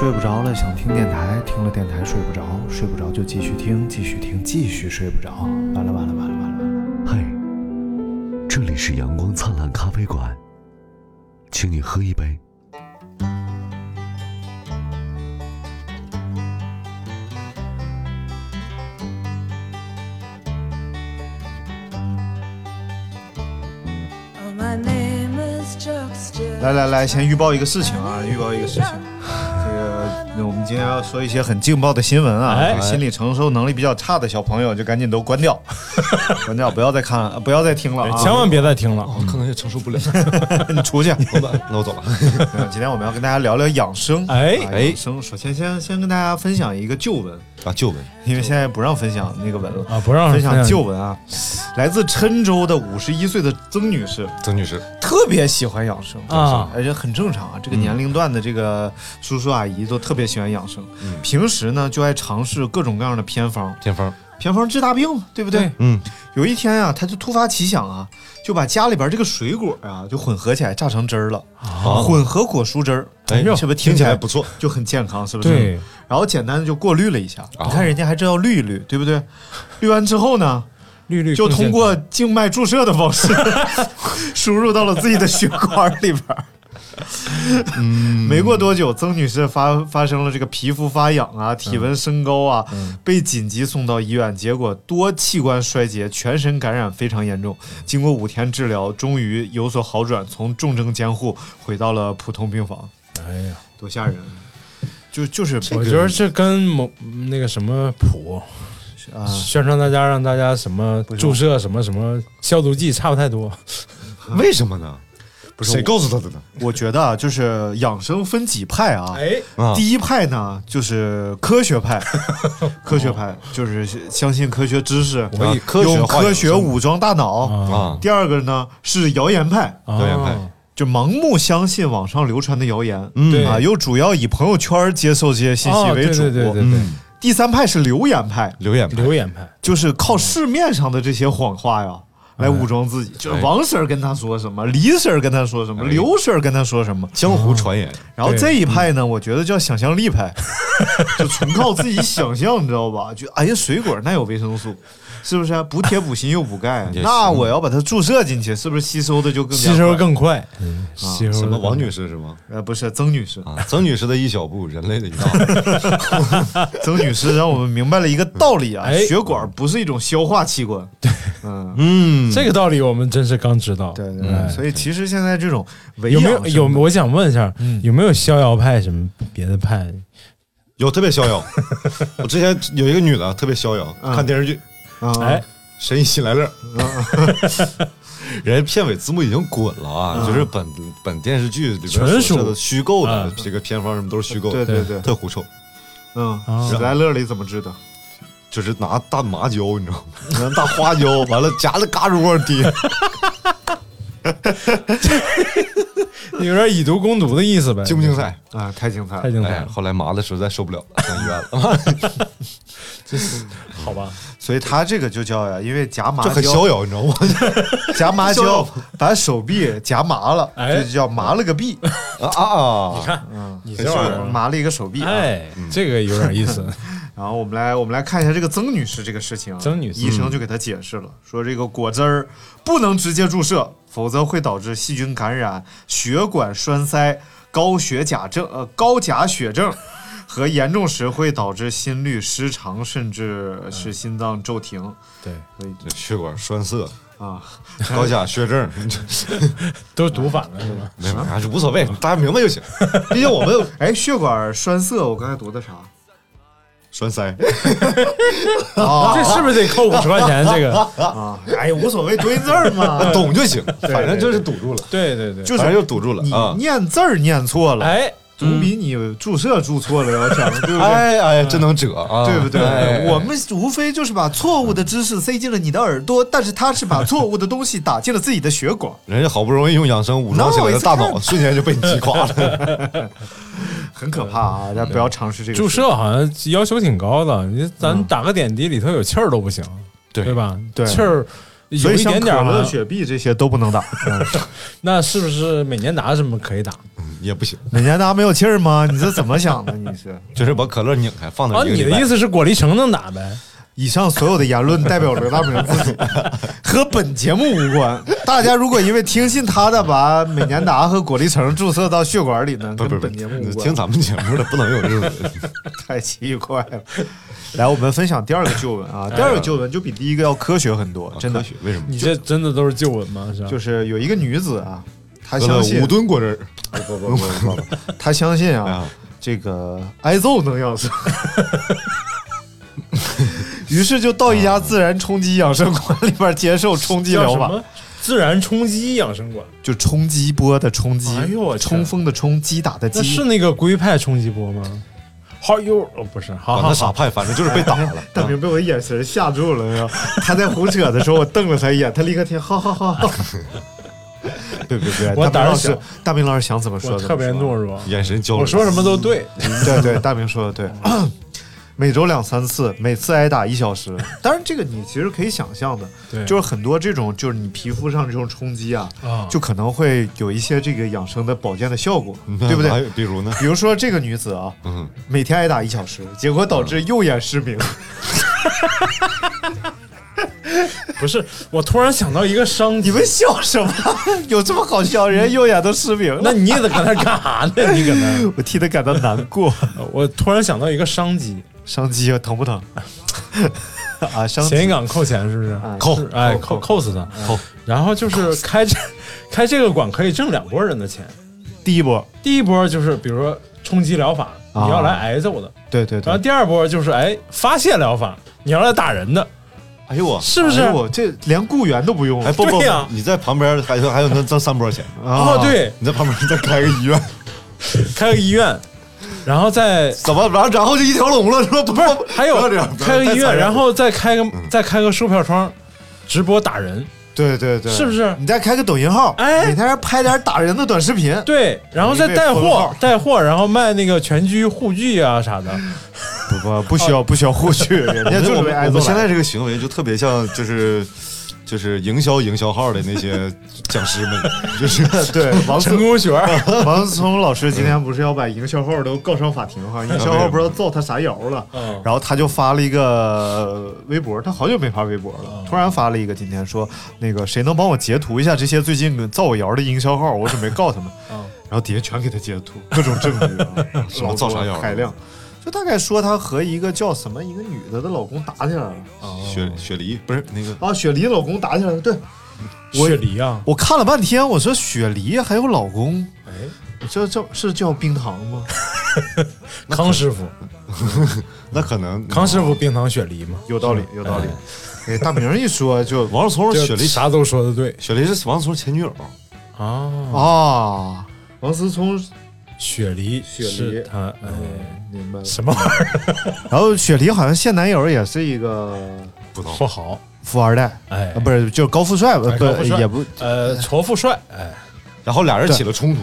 睡不着了，想听电台，听了电台睡不着，睡不着就继续听，继续听，继续睡不着。完了完了完了完了完了！嘿，这里是阳光灿烂咖啡馆，请你喝一杯。来来来，先预报一个事情啊，预报一个事情。这个，那我们今天要说一些很劲爆的新闻啊，哎这个心理承受能力比较差的小朋友就赶紧都关掉，关掉，不要再看了，不要再听了啊！千万别再听了。我可能也承受不了。你出去。那我走了。嗯今天我们要跟大家聊聊养生。哎啊养生，首先先先跟大家分享一个旧闻，啊，旧闻因为现在不让分享那个文了。啊，不让分享旧闻啊，来自郴州的五十一岁的曾女士，曾女士，特别喜欢养生啊而且很正常啊。这个年龄段的这个叔叔阿姨都特别喜欢养生，平时呢就爱尝试各种各样的偏方，偏方，偏方治大病嘛，对不对？对。嗯，有一天啊，他就突发奇想啊，就把家里边这个水果啊就混合起来榨成汁儿了，啊混合果蔬汁儿，哎是不是听起来不错？就很健康，是不是？对，然后简单的就过滤了一下，啊你看人家还真要滤一滤，对不对？滤完之后呢，绿绿就通过静脉注射的方式 输入到了自己的血管里边儿。嗯，没过多久，曾女士发发生了这个皮肤发痒啊、体温升高啊，被紧急送到医院，结果多器官衰竭，全身感染非常严重。经过五天治疗，终于有所好转，从重症监护回到了普通病房。哎呀，多吓人！就就是我觉得这跟某那个什么普啊，宣传大家让大家什么注射什么什么消毒剂差不太多。为什么呢？不是谁告诉他的呢？我觉得啊，就是养生分几派啊。哎，啊，第一派呢，就是科学派，科学派就是相信科学知识，我以科学用科学武装大脑。啊啊，第二个呢是谣言派，谣言派就盲目相信网上流传的谣言，嗯对啊，又主要以朋友圈接受这些信息哦为主。对对对对对，嗯，第三派是流言派，留言派流言派就是靠市面上的这些谎话呀。来武装自己，就是王婶儿跟他说什么，李婶儿跟他说什么，哎。刘婶儿跟他说什么，江湖传言，然后这一派呢，我觉得叫想象力派，就纯靠自己想象，你知道吧？就哎呀，水果那有维生素，是不是啊？补铁补锌又补钙，那我要把它注射进去，是不是吸收的就更吸收更快，嗯吸收什么王女士士是吗？呃，不是曾女士，啊，曾女士的一小步，人类的一大步。曾女士让我们明白了一个道理啊，哎血管不是一种消化器官。对，嗯，嗯，这个道理我们真是刚知道。对对所以其实现在这种有没有有？我想问一下嗯，有没有逍遥派什么别的派？有特别逍遥。我之前有一个女的特别逍遥，嗯看电视剧啊哎，《神医喜来乐》，人家片尾字幕已经滚了啊，就是本本电视剧里边说的虚构的啊这个偏方什么都是虚构的，对对对，特狐臭，嗯，喜来乐里怎么治的？就是拿大麻椒，你知道吗？拿 大花椒，完了夹着嘎吱窝滴，有点以毒攻毒的意思呗？精不精彩？啊，太精彩了太！精彩哎，了，后来麻的实在受不了了，上医院了，好吧？所以他这个就叫呀，因为夹麻就很逍遥，你知道吗？夹麻椒把手臂夹麻了，这就叫麻了个臂，啊啊啊！你看，你这很玩意儿，麻了一个手臂。啊。哎，这个有点意思。然后我们来我们来看一下这个曾女士这个事情啊。曾女士医生就给她解释了，说这个果汁儿不能直接注射，否则会导致细菌感染、血管栓塞、高血钾症呃高钾血症。和严重时会导致心律失常，甚至是心脏骤停。对，所以这血管栓塞、啊，高钾血症，都是读反了是吧？没有，还是无所谓，大家明白就行。毕竟我们有哎，血管栓塞，我刚才读的啥？栓塞，啊这是不是得扣五十块钱？这个，啊，哎呀，无所谓，读音字儿嘛，懂就行，反正就是堵住了，对对对，就是就堵住了你啊。念字儿念错了，哎，总比你注射注错了要强，对不对？哎哎，真能折啊，对不对？哎我们无非就是把错误的知识塞进了你的耳朵，但是他是把错误的东西打进了自己的血管，人家好不容易用养生武装起来的大脑，瞬间就被你击垮了。很可怕啊！大家不要尝试这个注射好像要求挺高的，你咱打个点滴里头有气儿都不行，对对吧？对气儿所以像可乐、点点儿，雪碧这些都不能打。嗯 那是不是美年达什么可以打？也不行，美年达没有气儿吗？你这怎么想的？你是？就是把可乐拧开放啊，到一个礼拜你的意思是果粒橙能打呗？以上所有的言论代表刘大明自己，和本节目无关。大家如果因为听信他的把美年达和果粒橙注射到血管里呢，不不不跟本节目无关。听咱们节目的不能有这种人。太奇怪了。来，我们分享第二个旧闻啊，第二个旧闻就比第一个要科学很多，真的科。学为什么？你这真的都是旧闻吗？是吧？就是有一个女子啊，她相信五吨果汁儿不不不不不，她相信啊啊，这个挨揍能养生。于是就到一家自然冲击养生馆里边接受冲击疗法？自然冲击养生馆，就冲击波的冲击，哎呦我天冲锋的冲，击打的击，那是那个龟派冲击波吗？好哟，哦不是，好管好好，他傻派，反正就是被打了。大明被我眼神吓住了，他在胡扯的时候，我瞪了他一眼，他立刻听，好好好。对对对，我胆儿大明老师小，大明老师想怎么说我特别怎么说懦弱，眼神交流，我说什么都对。对对，大明说的对。每周两三次，每次挨打一小时。当然，这个你其实可以想象的，对就是很多这种，就是你皮肤上这种冲击啊，啊就可能会有一些这个养生的保健的效果，嗯对不对？还有比如呢？比如说这个女子啊，嗯，每天挨打一小时，结果导致右眼失明。不是，我突然想到一个商机，你们笑什么？有这么好笑？人家右眼都失明了，那你也得搁那干啥呢？你搁那，我替他感到难过。我突然想到一个商机，伤鸡啊，疼不疼？啊，伤鸡谐音港扣钱是不是？扣是哎，扣扣扣死他。扣。然后就是开这开这个馆可以挣两拨人的钱，第一波，第一波就是比如说冲击疗法，啊。你要来挨揍的，对对对，然后第二波就是哎发泄疗法，你要来打人的，哎呦我，是不是？我这连雇员都不用。哎不不你在旁边还有还有能挣三波钱，啊哦，，对，你在旁边再开个医院，开个医院，然后再怎么然后然后就一条龙了是吧？不是还有开个医院，然后后再开个再开个售票窗，直播打人，对对对，是不是？你再开个抖音号，哎。每天拍点打人的短视频，对，然后再带货带货，然后卖那个全居护具啊啥的，不不不需要不需要护具，人家就我们现在这个行为就特别像就是。就是营销营销号的那些讲师们，就是对王思成功学，王思聪老师今天不是要把营销号都告上法庭哈？营销号不知道造他啥谣了，嗯然后他就发了一个微博，他好久没发微博了，突然发了一个，今天说那个谁能帮我截图一下这些最近造我谣的营销号，我准备告他们。嗯然后底下全给他截图，各种证据啊，什么造啥谣海量。就大概说她和一个叫什么一个女的的老公打起来了。雪雪梨不是那个啊，雪梨老公打起来了。对我雪梨啊，我看了半天，我说雪梨还有老公，哎，这这是叫冰糖吗？康师傅，那可能康师傅冰糖雪梨吗，有道理，有道理。哎，大明一说 就王思聪雪梨啥都说的对。雪梨是王思聪前女友，啊，啊，王思聪雪梨雪梨。他哎明白了。什么玩意儿？然后雪梨好像现男友也是一个不富豪，富二代，哎。啊，不是，就是高富帅，不也不。呃，矬富帅，哎，然后俩人起了冲突，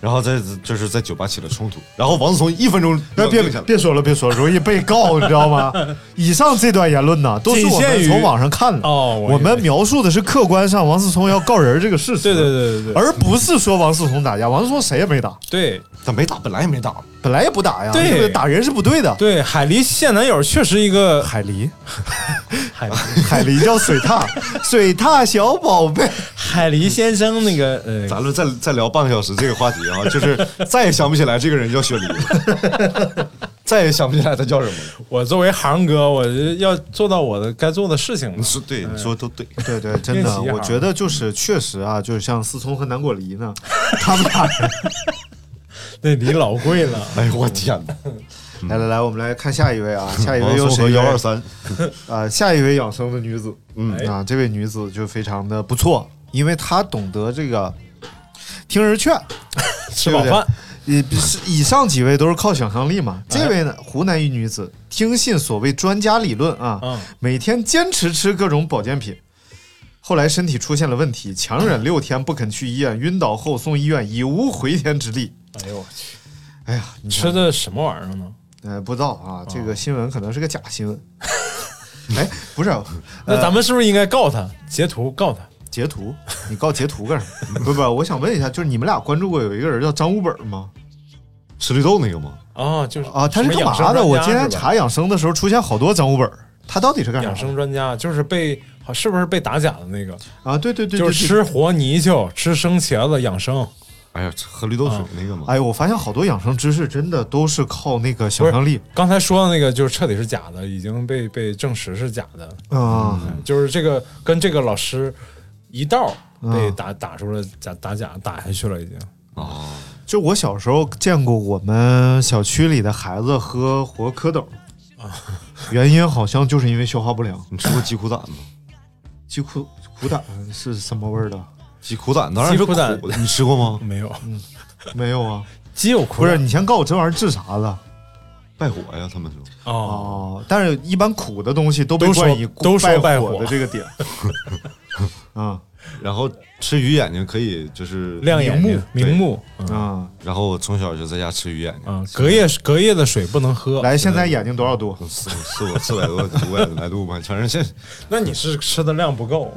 然后在就是在酒吧起了冲突，然后王思聪一分钟别别别说了，别说了，容易被告，你知道吗？以上这段言论呢，都是我们从网上看的。哦，我们描述的是客观上王思聪要告人这个事实，对对对对对。而不是说王思聪打架。王思聪谁也没打，对他没打，本来也没打，本来也不打呀，对不打人是不对的。对，海狸现男友确实一个海狸，海海狸叫水獭，水獭小宝贝。海狸先生那个呃，咱们再再聊半个小时这个话题啊，就是再也想不起来这个人叫雪梨了，再也想不起来他叫什么了。我作为航哥，我要做到我的该做的事情你。说对，你说都对，对对，真的，我觉得就是确实啊，就是像思聪和南果梨呢，他们俩人。那梨老贵了，哎呦我天哪！来来来，我们来看下一位啊，下一位又是幺二三，啊，下一位养生的女子，嗯啊，这位女子就非常的不错，因为她懂得这个听人劝，吃饱饭，以以上几位都是靠想象力嘛？这位呢，湖南一女子听信所谓专家理论啊，嗯每天坚持吃各种保健品，后来身体出现了问题，强忍六天不肯去医院，晕倒后送医院，已无回天之力。哎呦我去，哎呀，你看吃的什么玩意儿呢？呃不知道啊，这个新闻可能是个假新闻。哎，不是，那咱们是不是应该告他？截图告他？截图，你告截图干啥？不不，我想问一下，就是你们俩关注过有一个人叫张五本吗？吃绿豆那个吗？啊，就是啊，他是干嘛的？我今天查养生的时候出现好多张五本，他到底是干啥？养生专家，就是被好是不是被打假的那个？啊，对对对，就是吃活泥鳅、吃生茄子养生。哎呀，喝绿豆水那个嘛？哎，我发现好多养生知识真的都是靠那个想象力。刚才说的那个就是彻底是假的，已经被被证实是假的。啊、嗯就是这个跟这个老师一道嗯被打打出了假打假打下去了，已经。哦，就我小时候见过我们小区里的孩子喝活蝌蚪，啊原因好像就是因为消化不良。你吃过鸡苦胆吗？鸡苦苦胆是什么味儿的？鸡苦胆当然是苦的，你吃过吗？没有，没有啊，鸡有苦不是，你先告诉我这玩意儿治啥的？败火呀，他们说。哦，哦，但是一般苦的东西都被都说冠以都说败火火的这个点。啊 然后吃鱼眼睛可以就是亮眼睛、对明目。嗯啊！然后我从小就在家吃鱼眼睛，啊，隔夜隔夜的水不能喝。来，现在眼睛多少度？四四五四百多五百来度吧，反正现 那你是吃的量不够，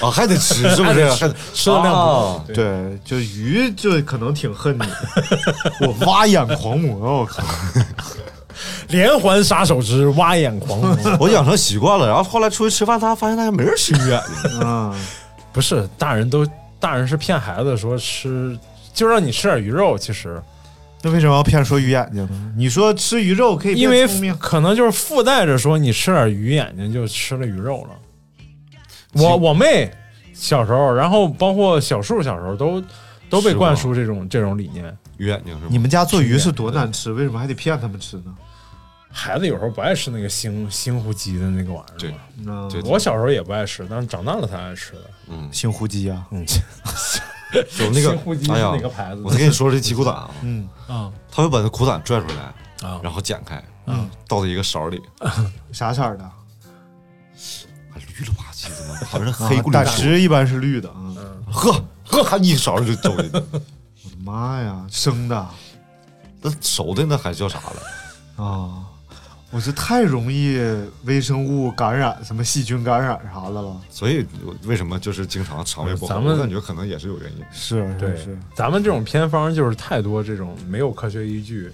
啊 还得吃是不是？还得吃的量不够啊。对对，就鱼就可能挺恨你，我挖眼狂魔，我靠！连环杀手之挖眼狂魔。我养成习惯了，然后后来出去吃饭，大家发现大家没人吃鱼眼睛，啊，不是大人都大人是骗孩子说吃，就让你吃点鱼肉。其实那为什么要骗说鱼眼睛呢？你说吃鱼肉可以因为可能就是附带着说你吃点鱼眼睛就吃了鱼肉了。我我妹小时候，然后包括小树小时候都都被灌输这种这种理念。鱼眼睛是吗？你们家做鱼是多难吃，为什么还得骗他们吃呢？孩子有时候不爱吃那个腥腥糊鸡的那个玩意儿对我小时候也不爱吃，但是长大了才爱吃的。嗯，新胡鸡啊，嗯，有 那新糊鸡是个哎呀哪个牌子。我再跟你说这鸡骨胆啊，嗯，啊他会把那苦胆拽出来，啊。然后剪开，嗯，倒在一个勺里，啥色儿的？还绿了吧唧的吗，好像是黑咕胆汁一般是绿的啊。喝喝，还一勺就走妈呀，生的那熟的那还叫啥了？啊！我这太容易微生物感染，什么细菌感染啥的了。所以为什么就是经常肠胃不好？咱们我感觉可能也是有原因。是对是是，咱们这种偏方就是太多这种没有科学依据，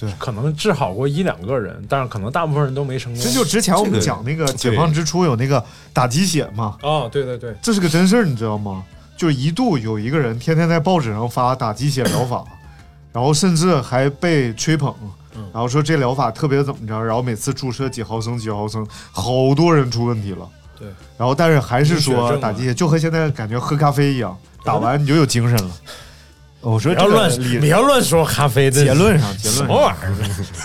对可能治好过一两个人，但是可能大部分人都没成功。这就之前我们讲那个解放之初有那个打鸡血嘛，啊，对对对，这是个真事儿，你知道吗？就是一度有一个人天天在报纸上发打鸡血疗法，然后甚至还被吹捧，然后说这疗法特别怎么着，然后每次注射几毫升几毫升，好多人出问题了。对，然后但是还是说打鸡血就和现在感觉喝咖啡一样，打完你就有精神了。我说这个不要乱理不要乱说咖啡的结论上结论什么玩意儿？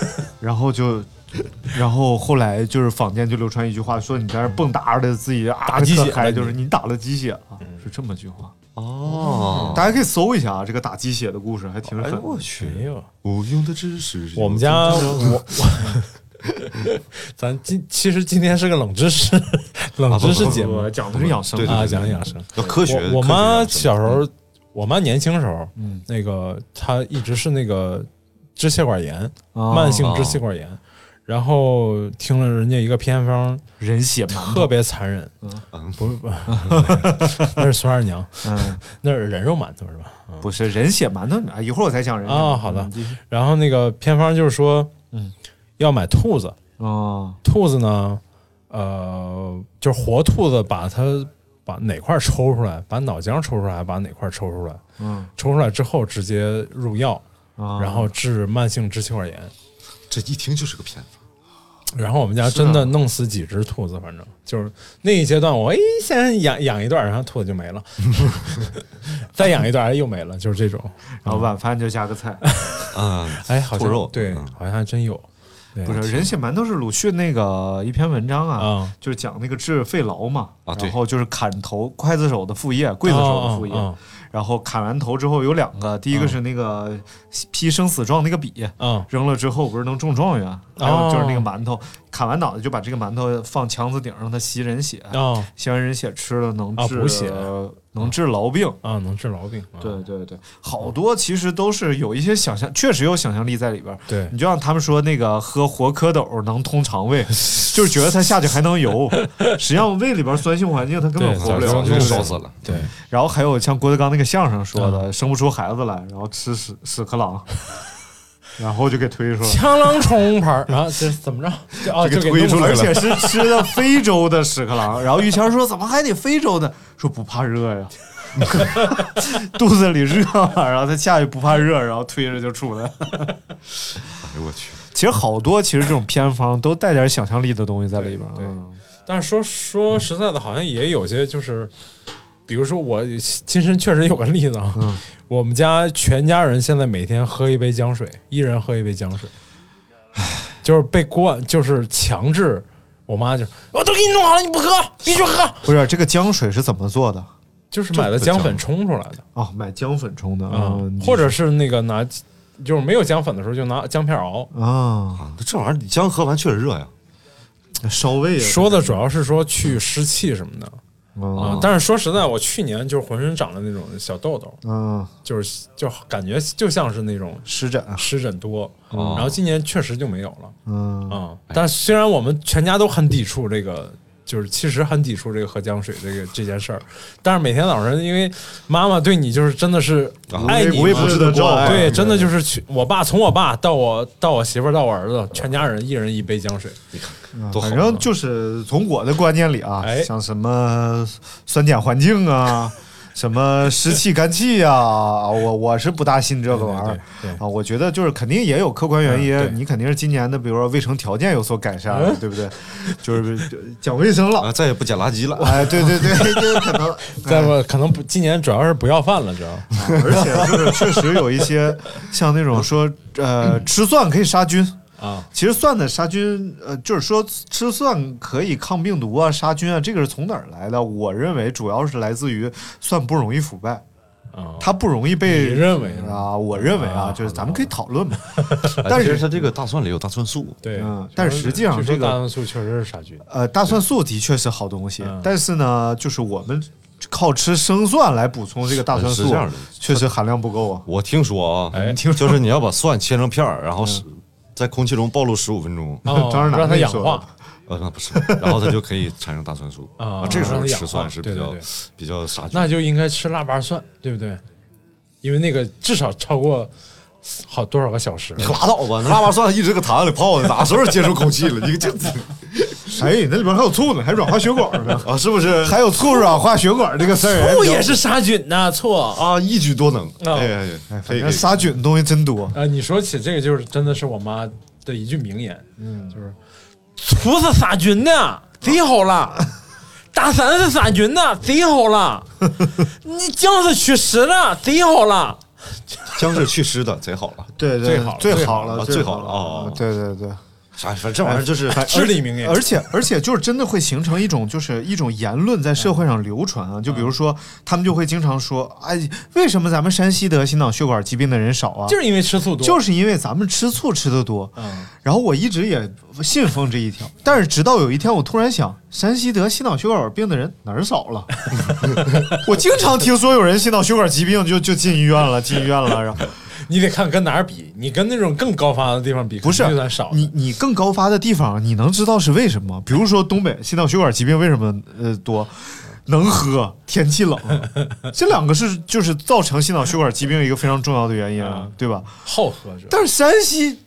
然后就，然后后来就是坊间就流传一句话，说你在那蹦跶的自己啊打 鸡血还就是你打了鸡血啊，是这么句话。哦，大家可以搜一下啊，这个打鸡血的故事还挺哎。我去，没有，无用的知识。我们家我我，咱今其实今天是个冷知识冷知识节目我讲的是养生对对啊，讲养生。要科学。我我妈小时候，我妈年轻时候，嗯那个她一直是那个支气管炎，啊慢性支气管炎。然后听了人家一个偏方，人血馒头。特别残忍，嗯。不是不是，那是孙二娘，嗯，那是人肉馒头是吧？嗯。不是人血馒头啊，一会儿我再讲人血馒头。啊好的。然后那个偏方就是说，嗯，要买兔子，啊兔子呢，呃，就是活兔子，把它把哪块抽出来，把脑浆抽出来，把哪块抽出来，嗯。抽出来之后直接入药，啊，然后治慢性支气管炎。这一听就是个骗子。然后我们家真的弄死几只兔子，反正就是那一阶段，我哎先养养一段，然后兔子就没了，再养一段哎又没了，就是这种。然后晚饭就加个菜。嗯，哎，好像对嗯，好像还真有。对不是人血馒头是鲁迅那个一篇文章啊，啊，就是讲那个治肺痨嘛，啊然后就是砍头刽子手的副业，刽子手的副业，啊然后砍完头之后有两个，第一个是那个批生死状那个笔，啊扔了之后不是能中状元，还有就是那个馒头，砍完脑袋就把这个馒头放墙子顶让它吸人血，啊吸完人血吃了能补血能治痨病。啊，能治痨病。啊对对对，好多其实都是有一些想象，确实有想象力在里边儿。对你就像他们说那个喝活蝌蚪能通肠胃，就是觉得它下去还能游，实际上胃里边酸性环境它根本活不了。就就烧死了。对，然后还有像郭德纲那个相声说的，嗯生不出孩子来，然后吃屎屎壳郎，然后就给推出来了。枪狼冲牌儿，然后这怎么着？就哦，就给推出来了而且是吃的非洲的屎壳郎，然后于谦说：“怎么还得非洲的？”说不怕热呀，肚子里热嘛，然后他下去不怕热，然后推着就出来。哎呦我去，其实好多其实这种偏方都带点想象力的东西在里边。对对嗯但是说说实在的，好像也有些就是，比如说我亲身确实有个例子啊，嗯我们家全家人现在每天喝一杯姜水，一人喝一杯姜水，就是被灌，就是强制。我妈就我都给你弄好了，你不喝，必须喝，不是这个姜水是怎么做的？就是买的姜粉冲出来的哦，买姜粉冲的啊嗯，或者是那个拿，就是没有姜粉的时候就拿姜片熬。啊，啊，这玩意儿你姜喝完确实热呀。烧胃啊。说的主要是说去湿气什么的嗯啊，但是说实在，我去年就是浑身长了那种小痘痘，嗯，就是就感觉就像是那种湿疹啊。湿疹多，哦然后今年确实就没有了嗯啊。但是虽然我们全家都很抵触这个，就是其实很抵触这个喝姜水这个这件事儿，但是每天早上因为妈妈对你就是真的是爱你无微不至的关爱对，真的就是去我爸从我爸到我到我媳妇儿到我儿子，全家人一人一杯姜水，反正就是从我的观念里啊，哎像什么酸碱环境啊，什么湿气干气呀、啊，我我是不大信这个玩意儿啊。我觉得就是肯定也有客观原因，嗯你肯定是今年的，比如说卫生条件有所改善，对不对？就是讲卫生了。啊，再也不捡垃圾了。哎，对对对，就可能，再不可能不今年主要是不要饭了，主要而且就是确实有一些像那种说，呃，吃蒜可以杀菌，啊其实蒜的杀菌，呃，就是说吃蒜可以抗病毒啊、杀菌啊，这个是从哪儿来的？我认为主要是来自于蒜不容易腐败，啊，它不容易被你认为啊？我认为啊，啊就是咱们可以讨论嘛。但但是是它这个大蒜里有大蒜素，对嗯，但是实际上这个大蒜素确实是杀菌，呃，大蒜素的确是好东西，嗯但是呢，就是我们靠吃生蒜来补充这个大蒜素确实含量不够啊。我听说啊，哎听说就是你要把蒜切成片儿，然后是在空气中暴露十五分钟，哦 当然哪让它氧化 呃，那不是，然后它就可以产生大蒜素 啊这个时候吃蒜是比较对对对比较杀菌。那就应该吃腊八蒜，对不对？因为那个至少超过好多少个小时你拉倒吧，那腊八蒜一直搁坛子里泡的，哪时候接触空气了？你这 哎，那里边还有醋呢，还软化血管呢，啊，是不是？还有醋软化血管这个事儿。醋也是杀菌呐，醋啊。啊，一举多能。哦哎哎哎，可以可以。反正杀菌的东西真多啊。你说起这个，就是真的是我妈的一句名言，嗯，就是醋是杀菌的，贼好了。大蒜是杀菌的，贼好了。你酱是祛湿的，贼好了。姜是祛湿的，贼好了。对对，最好了最好了，最好了哦对对对，啥？反正这玩意儿就是至理名言。而且而且就是真的会形成一种就是一种言论在社会上流传啊，就比如说他们就会经常说，哎，为什么咱们山西得心脑血管疾病的人少啊？就是因为吃醋多，就是因为咱们吃醋吃的多。嗯，然后我一直也信奉这一条，但是直到有一天，我突然想，山西得心脑血管病的人哪儿少了？我经常听说有人心脑血管疾病就就进医院了，进医院了，然后你得看跟哪儿比，你跟那种更高发的地方比，不是少。你你更高发的地方，你能知道是为什么？比如说东北心脑血管疾病为什么呃多？能喝，天气冷，这两个是就是造成心脑血管疾病一个非常重要的原因，嗯对吧？好喝着，但是山西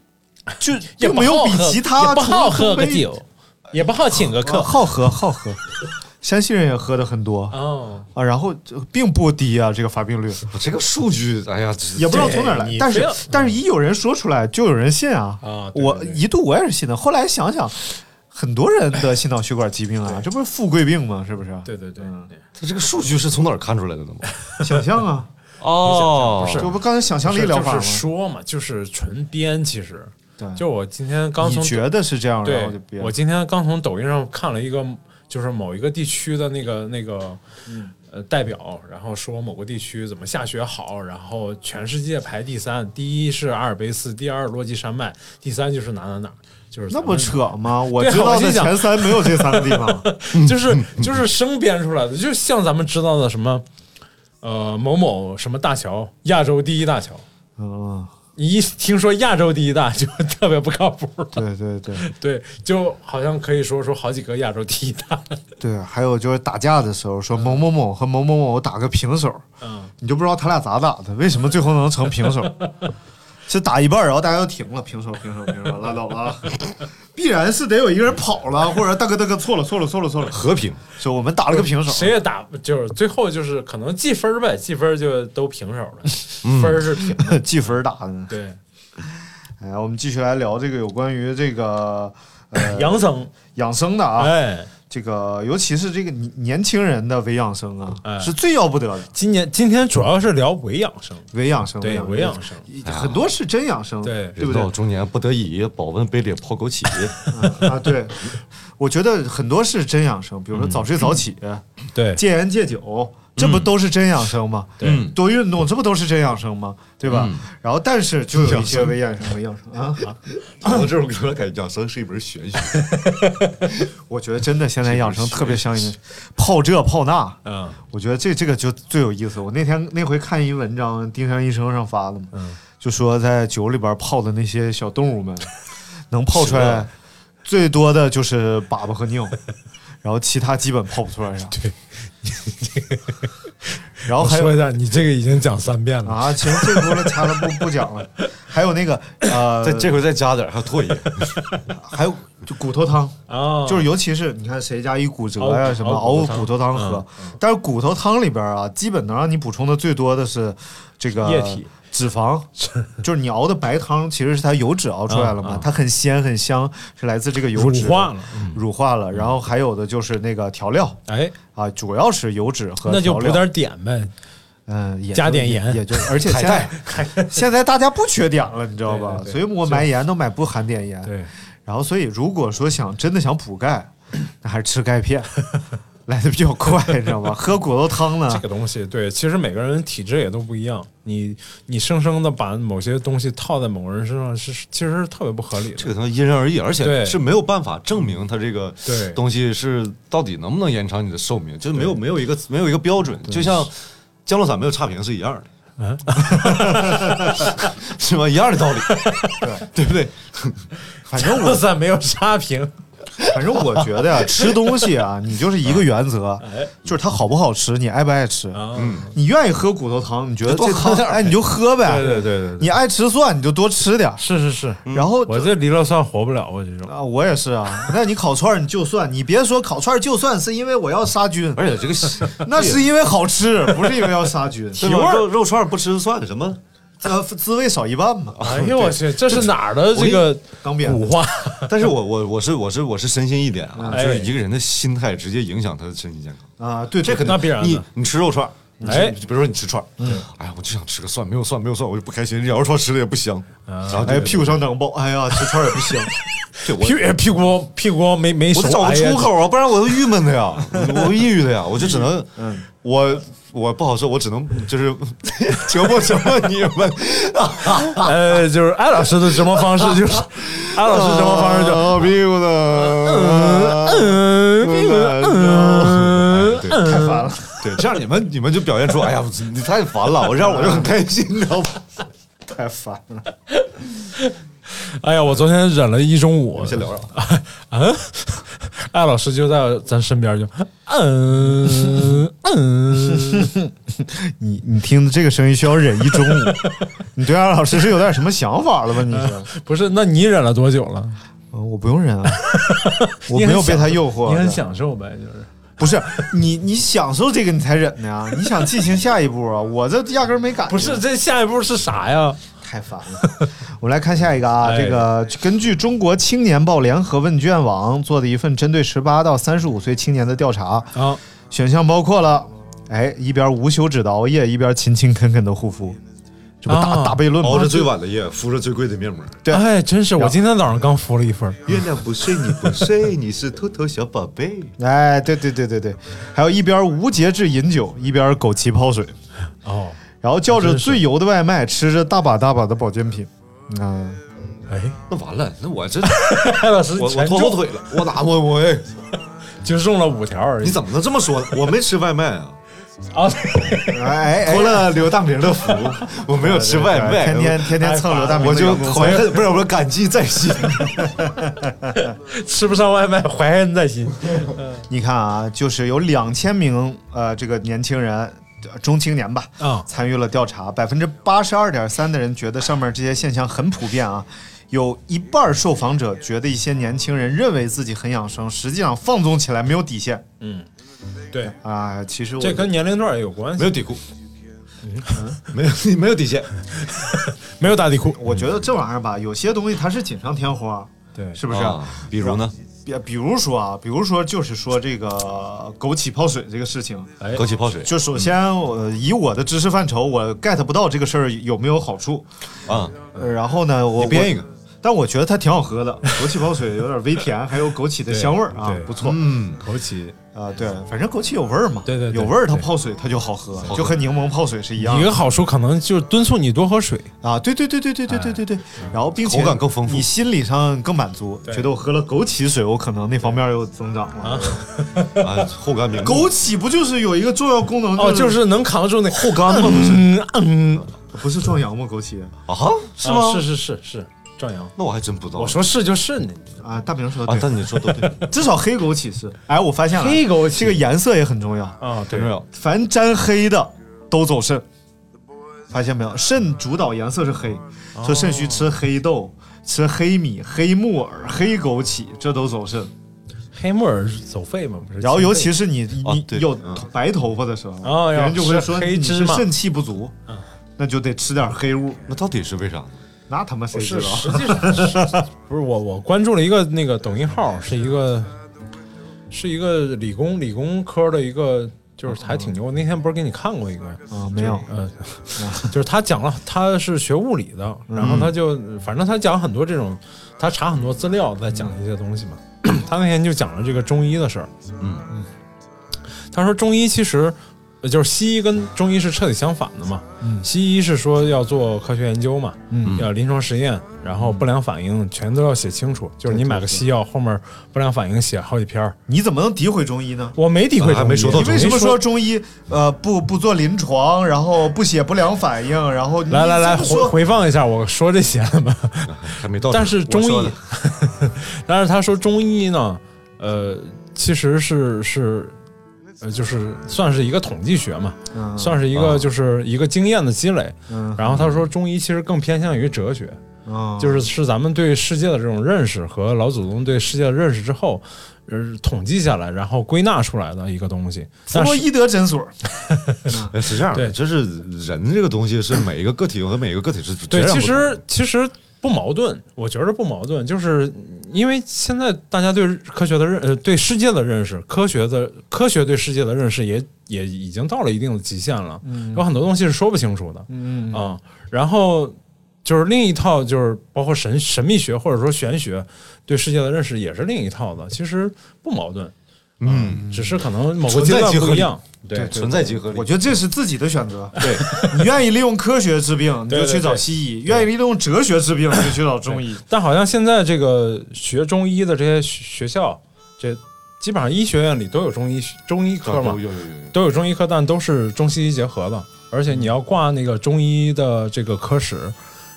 就也没有比其他也不好喝个酒，也不好请个啊客。好喝好喝，山西人也喝的很多。哦，啊，然后这并不低啊，这个发病率。这个数据，哎呀，也不知道从哪儿来对，但是但是一有人说出来，就有人信啊。啊我一度我也是信的，后来想想，很多人得心脑血管疾病啊，这不是富贵病吗？是不是？对对对他这个数据是从哪儿看出来的呢？想象啊，哦。不是。这不刚才想象力疗法吗？就是？说嘛，就是纯编，其实。对。就我今天刚从你觉得是这样，然对后就别，我今天刚从抖音上看了一个，就是某一个地区的那个那个，嗯呃，代表，然后说某个地区怎么下雪好，然后全世界排第三，第一是阿尔卑斯，第二落基山脉，第三就是哪哪哪，就是那么扯吗？我对知道的前三没有这三个地方。就是就是生编出来的，就像咱们知道的什么，呃，某某什么大桥，亚洲第一大桥，嗯，你一听说亚洲第一大就特别不靠谱，对对对。对，就好像可以说说好几个亚洲第一大，对，还有就是打架的时候说某某某和某某某打个平手，嗯，你就不知道他俩咋打的，为什么最后能成平手？是打一半，然后大家就停了，平手，平手，平手，拉倒了。必然是得有一个人跑了，或者大哥大哥错了，错了，错了，错了，和平，说我们打了个平手。谁也打，就是最后就是可能计分呗，计分就都平手了，分是平。的，计分打。的？对，哎，我们继续来聊这个有关于这个呃 养生，养生的啊，哎，这个尤其是这个年年轻人的伪养生啊，哎。是最要不得的。今年今天主要是聊伪养生，伪养生，对，伪养生，很多是真养生，对。对不对？人到？中年不得已，保温杯里泡枸杞，啊，对，我觉得很多是真养生，比如说早睡早起、对，戒烟戒酒，这不都是真养生吗？对多运动，这不都是真养生吗？对吧？嗯然后，但是就有一些伪养生、和养生啊，听到这种歌，感觉养生是一门玄学。我觉得真的现在养生特别像一个泡这泡那。嗯我觉得这这个就最有意思。我那天那回看一文章，丁香医生上发的嘛，嗯就说在酒里边泡的那些小动物们，能泡出来最多的就是粑粑和尿，然后其他基本泡不出来啥。对。然后还说一下，你这个已经讲三遍了，啊，行，这轱辘掐了不不讲了。还有那个呃，这这回再加点儿，还有唾液，还有就骨头汤，啊，就是尤其是你看谁家一骨折呀、熬什么熬骨头汤熬骨头汤喝，但是骨头汤里边啊，基本能让你补充的最多的是这个液体。脂肪，就是你熬的白汤，其实是它油脂熬出来了嘛，嗯嗯它很鲜很香，是来自这个油脂乳脂化了，嗯。乳化了。然后还有的就是那个调料。哎，啊，主要是油脂和那就调料。补点碘呗，嗯，也加就也点盐。也就而且现在 现在大家不缺碘了，你知道吧？对对对。所以我买盐都买不含碘盐。对，然后所以如果说想真的想补钙，那还是吃钙片 来的比较快，你 知道吗？喝骨头汤呢这，个东西，对，其实每个人体质也都不一样，你你生生的把某些东西套在某个人身上是，其实是特别不合理的。这个东西因人而异，而且是没有办法证明它这个东西是到底能不能延长你的寿命，就是没有没有一个没有一个标准，就像降落伞没有差评是一样的。嗯，是吧？一样的道理，对不对？反正我我算没有差评，反正我觉得呀，吃东西啊，你就是一个原则，哎就是它好不好吃，你爱不爱吃。嗯，你愿意喝骨头汤，你觉得多这汤哎，你就喝呗。对对对对对，你爱吃蒜，你就多吃点。是是是，然后我这离了蒜活不了，我这种。啊，我也是啊。那你烤串你就蒜，你别说烤串就蒜，是因为我要杀菌，而且这个那是因为好吃，不是因为要杀菌。肉肉串不吃蒜什么？呃，滋味少一半嘛。哎呦 我去，这是哪儿的这个刚编的古话？但是我我我是我是我是深信一点啊，哎就是一个人的心态直接影响他的身心健康。啊，对，这肯定，那必然的你你吃肉串，你吃哎比如说你吃串儿，哎呀，我就想吃个蒜，没有蒜，没有蒜，我就不开心。羊肉串吃的也不香，然后哎，屁股上长包，哎呀，吃串也不香。屁屁股屁股没没熟，我得找个出口啊，不然我都郁闷的呀，我抑郁的呀，我就只能，我我不好说，我只能就是 折磨折磨你们。呃，就是艾老师的折磨方式就是，艾老师折磨方式就啊屁股的，嗯屁股太烦了。对，这样你们你们就表现出，哎呀，你太烦了，我这样我就很开心，你知道吗？太烦了。哎呀，我昨天忍了一中午，先聊聊，嗯，艾老师就在咱身边就，嗯嗯，你你听这个声音需要忍一中午，你对艾老师是有点什么想法了吧？你是？不是，那你忍了多久了？呃我不用忍啊，我没有被他诱惑。你很享受呗，就是。不是你你享受这个你才忍的呀？你想进行下一步啊？我这压根儿没赶上。不是，这下一步是啥呀？太烦了。我们来看下一个啊，哎这个根据中国青年报联合问卷网做的一份针对十八到三十五岁青年的调查，啊，选项包括了，哎，一边无休止的熬夜，一边勤勤恳恳的护肤。这不大啊大悖论吗？熬着最晚的夜，敷着最贵的面膜。对哎，真是，我今天早上刚敷了一份。月亮不睡你不睡，你是秃头小宝贝。哎，对对对对对，还有一边无节制饮酒，一边枸杞泡水，哦，然后叫着最油的外卖，吃着大把大把的保健品。啊，哎，那完了，那我这 老师我我全拖后腿了，我咋我我哎，就中了五条而已。你怎么能这么说呢？我没吃外卖啊，啊？哎哎托了刘大明的福，我没有吃外卖，天天天天蹭刘大明我就的员工怀恨，不是我感激在心。吃不上外卖，怀恨在心。你看啊，就是有两千名呃这个年轻人。呃中青年吧，嗯。参与了调查，百分之八十二点三的人觉得上面这些现象很普遍啊，有一半受访者觉得一些年轻人认为自己很养生，实际上放纵起来没有底线。嗯，对，啊。其实我这跟年龄段也有关系。没有底裤，嗯。没有 没有底线，没有打底裤，我觉得这玩意儿吧，有些东西它是锦上添花，对，是不是？啊？比如呢，比比如说啊，比如说就是说这个枸杞泡水这个事情，哎枸杞泡水就首先我以我的知识范畴，我 get 不到这个事儿有没有好处。啊，呃然后呢，我编一个，但我觉得它挺好喝的，枸杞泡水有点微甜，还有枸杞的香味儿啊，不错嗯，枸杞啊。对，反正枸杞有味儿嘛，对对对有味儿，它泡水它就好喝，就和柠檬泡水是一样的一个好处可能就是敦促你多喝水。啊。对对对对对对对对对，然后并且口感更丰富你心理上更满足，觉得我喝了枸杞水，我可能那方面又增长了。啊，后干明目枸杞不就是有一个重要功能？哦，就是能扛住那后干吗？不是嗯嗯，不是壮阳吗？枸杞啊？是吗？啊是是是是壮阳。那我还真不知道。我说是就是呢，啊，大明说的啊，对，但你说都对，至少黑枸杞是。哎，我发现了，黑枸杞这个颜色也很重要，啊，对没有？凡沾黑的都走肾。发现没有？肾主导颜色是黑，说肾虚吃黑豆、吃黑米、黑木耳、黑枸杞，这都走肾。黑木耳走肺嘛，不是？然后尤其是你你有嗯白头发的时候，哦别人就会要说黑你是肾气不足，那就得吃点黑物。那到底是为啥呢？那他妈谁知是道？实际上 不是我我关注了一个那个抖音号，是一个是一个理工理工科的一个，就是还挺牛。我那天不是给你看过一个啊，没有。呃，就是他讲了，他是学物理的，然后他就反正他讲很多这种，他查很多资料在讲一些东西嘛。他那天就讲了这个中医的事儿，嗯嗯，他说中医其实呃就是西医跟中医是彻底相反的嘛。嗯西医是说要做科学研究嘛，嗯要临床实验，然后不良反应全都要写清楚，就是你买个西药后面不良反应写好几篇儿。你怎么能诋毁中医呢？我没诋毁中医，还没说到你为什么说中医呃不不做临床，然后不写不良反应，然后来来来回回放一下我说这些了吗？还没到。但是中医 但是他说中医呢，呃，其实是是，呃，就是算是一个统计学嘛，嗯算是一个就是一个经验的积累。嗯然后他说中医其实更偏向于哲学，嗯就是是咱们对世界的这种认识和老祖宗对世界的认识之后，呃，统计下来，然后归纳出来的一个东西。弗洛伊德诊所，哎是这样的，对就是人这个东西是每一个个体和每一个个体是对，其实其实不矛盾，我觉得不矛盾，就是因为现在大家对科学的认呃对世界的认识，科学的科学对世界的认识也也已经到了一定的极限了，有很多东西是说不清楚的，嗯。啊、然后就是另一套就是包括神神秘学或者说玄学对世界的认识也是另一套的，其实不矛盾，嗯，只是可能某个阶段不一样，对对存在即合理我。觉得这是自己的选择。对，你愿意利用科学治病，你就去找西医；愿意利用哲学治病，你就去找中医。但好像现在这个学中医的这些学学校，这基本上医学院里都有中医中医科嘛有，有有有都有中医科，但都是中西医结合的。而且你要挂那个中医的这个科室，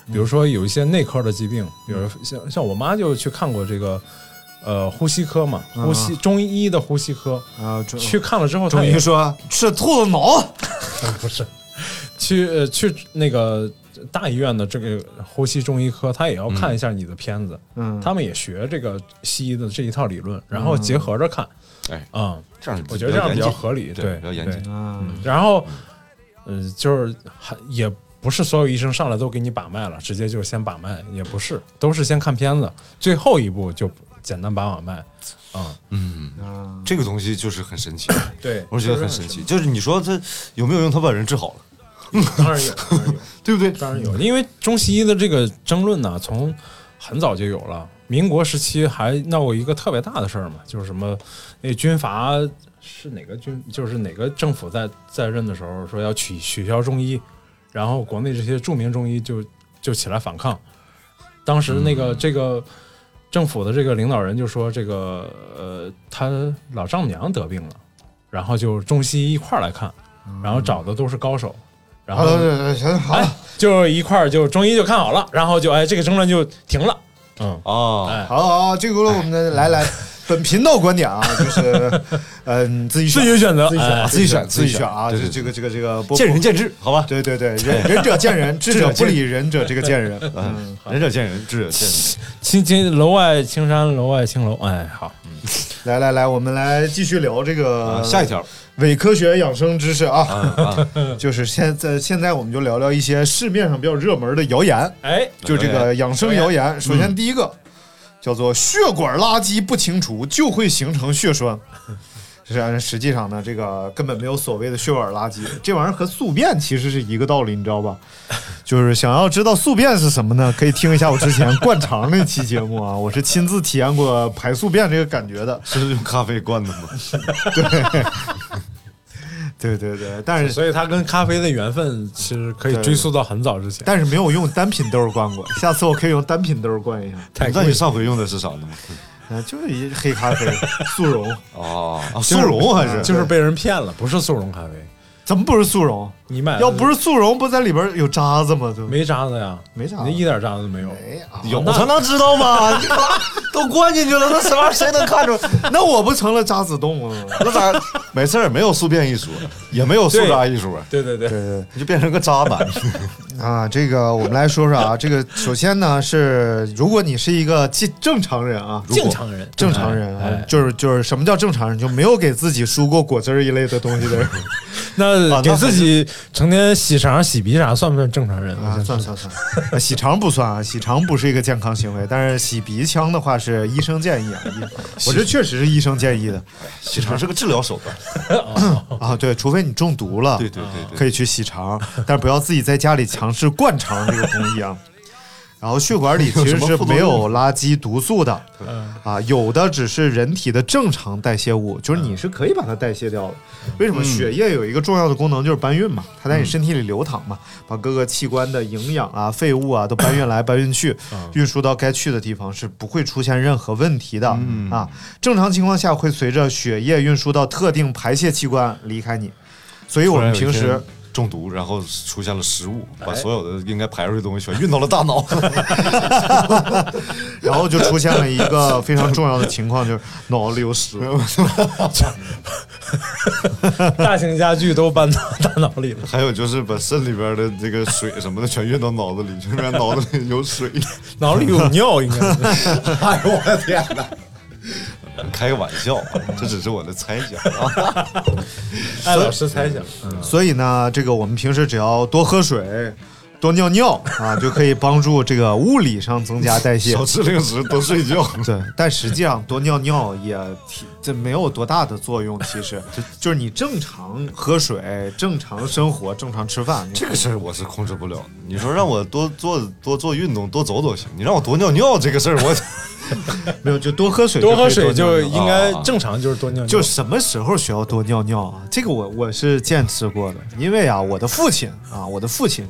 比如说有一些内科的疾病，比如像像我妈就去看过这个呃呼吸科嘛，嗯呼吸中医的呼吸科，啊，去看了之后，中医说吃兔子脑，不是。去呃去那个大医院的这个呼吸中医科，他也要看一下你的片子。嗯，他们也学这个西医的这一套理论，然后结合着看。哎啊、这样我觉得这样比较合理，对对，比较严谨。然后，呃，就是还也不是所有医生上来都给你把脉了，直接就先把脉，也不是，都是先看片子，最后一步就简单把把脉。啊、嗯，啊这个东西就是很神奇，对，我觉得很神奇。就是你说他有没有用？他把人治好了，当然有，当然有，对不对？当然有，因为中西医的这个争论呢，从很早就有了。民国时期还闹过一个特别大的事儿嘛，就是什么那军阀是哪个军，就是哪个政府在在任的时候说要取取消中医，然后国内这些著名中医就就起来反抗。当时那个这个政府的这个领导人就说，这个呃，他老丈母娘得病了，然后就中西医一块儿来看，然后找的都是高手，然后行好。哎，就一块儿就中医就看好了，然后就哎这个争论就停了。嗯，哦，哎，好好好，这个我们的来来，本频道观点啊，就是呃你自己选自己选择自己选哎自己选自己选啊，这这个这个这个见仁见智，好吧？对对对，仁仁者见仁，智者不理仁者这个见仁。嗯，仁者见仁，智者见智。青青楼外青山楼外青楼，哎，好，来来来，我们来继续聊这个啊，下一条。伪科学养生知识啊，啊啊，就是现在现在我们就聊聊一些市面上比较热门的谣言，哎，就这个养生谣言。首先第一个叫做血管垃圾不清除就会形成血栓。实实际上呢，这个根本没有所谓的血管垃圾，这玩意儿和宿便其实是一个道理，你知道吧？就是想要知道宿便是什么呢？可以听一下我之前灌肠那期节目啊，我是亲自体验过排宿便这个感觉的。是用咖啡灌的吗？对对对对，但是所以它跟咖啡的缘分其实可以追溯到很早之前。但是没有用单品豆灌过，下次我可以用单品豆灌一下。那你上回用的是啥呢？嗯，就是一黑咖啡速溶，哦，啊速溶还是就是被人骗了，不是速溶咖啡。怎么不是速溶？你买要不是速溶，不在里边有渣子吗？就没渣子呀，没渣子那一点渣子都没有。没啊。有才能知道吗？你把都灌进去了，那什么谁能看出？那我不成了渣子洞了吗？那咋 没事儿？没有宿便一说，也没有宿渣一说，对对对，对你就变成个渣男。啊，这个我们来说说啊，这个首先呢是，如果你是一个正正常人啊，正常人，正常人啊，哎，就是就是什么叫正常人？就没有给自己输过果汁儿一类的东西的人那给自己成天洗肠洗鼻啥，算不算正常人啊，算算算，呃 洗肠不算啊，洗肠不是一个健康行为，但是洗鼻腔的话是医生建议啊，医 我这确实是医生建议的洗肠是个治疗手段。啊，对，除非你中毒了，对对对对，可以去洗肠，但是不要自己在家里强势灌肠这个工艺啊。然后血管里 其实是没有垃圾毒素的，啊，有的只是人体的正常代谢物，就是你是可以把它代谢掉的。为什么？血液有一个重要的功能就是搬运嘛，它在你身体里流淌嘛，把各个器官的营养啊、废物啊都搬运来搬运去，运输到该去的地方，是不会出现任何问题的啊。正常情况下会随着血液运输到特定排泄器官离开你，所以我们平时。中毒，然后出现了失误，把所有的应该排出去的东西全运到了大脑。然后就出现了一个非常重要的情况，就是脑子有屎。大型家具都搬到大脑里了。还有就是把肾里边的这个水什么的全运到脑子里，就让脑子里有水。脑里有尿，应该是。哎呦我的天哪！开个玩笑，这只是我的猜想啊。艾老师猜想，所以呢，这个我们平时只要多喝水、多尿尿啊，就可以帮助这个物理上增加代谢。少吃零食，多睡觉。对，但实际上多尿尿也挺这没有多大的作用。其实就就是你正常喝水、正常生活、正常吃饭，这个事儿我是控制不了。你说让我多做多做运动、多走走行，你让我多尿尿这个事儿，我 没有就多喝水，多喝水就应该正常，就是多尿尿。就什么时候需要多尿尿啊？这个我我是见识过的，因为啊，我的父亲啊，我的父亲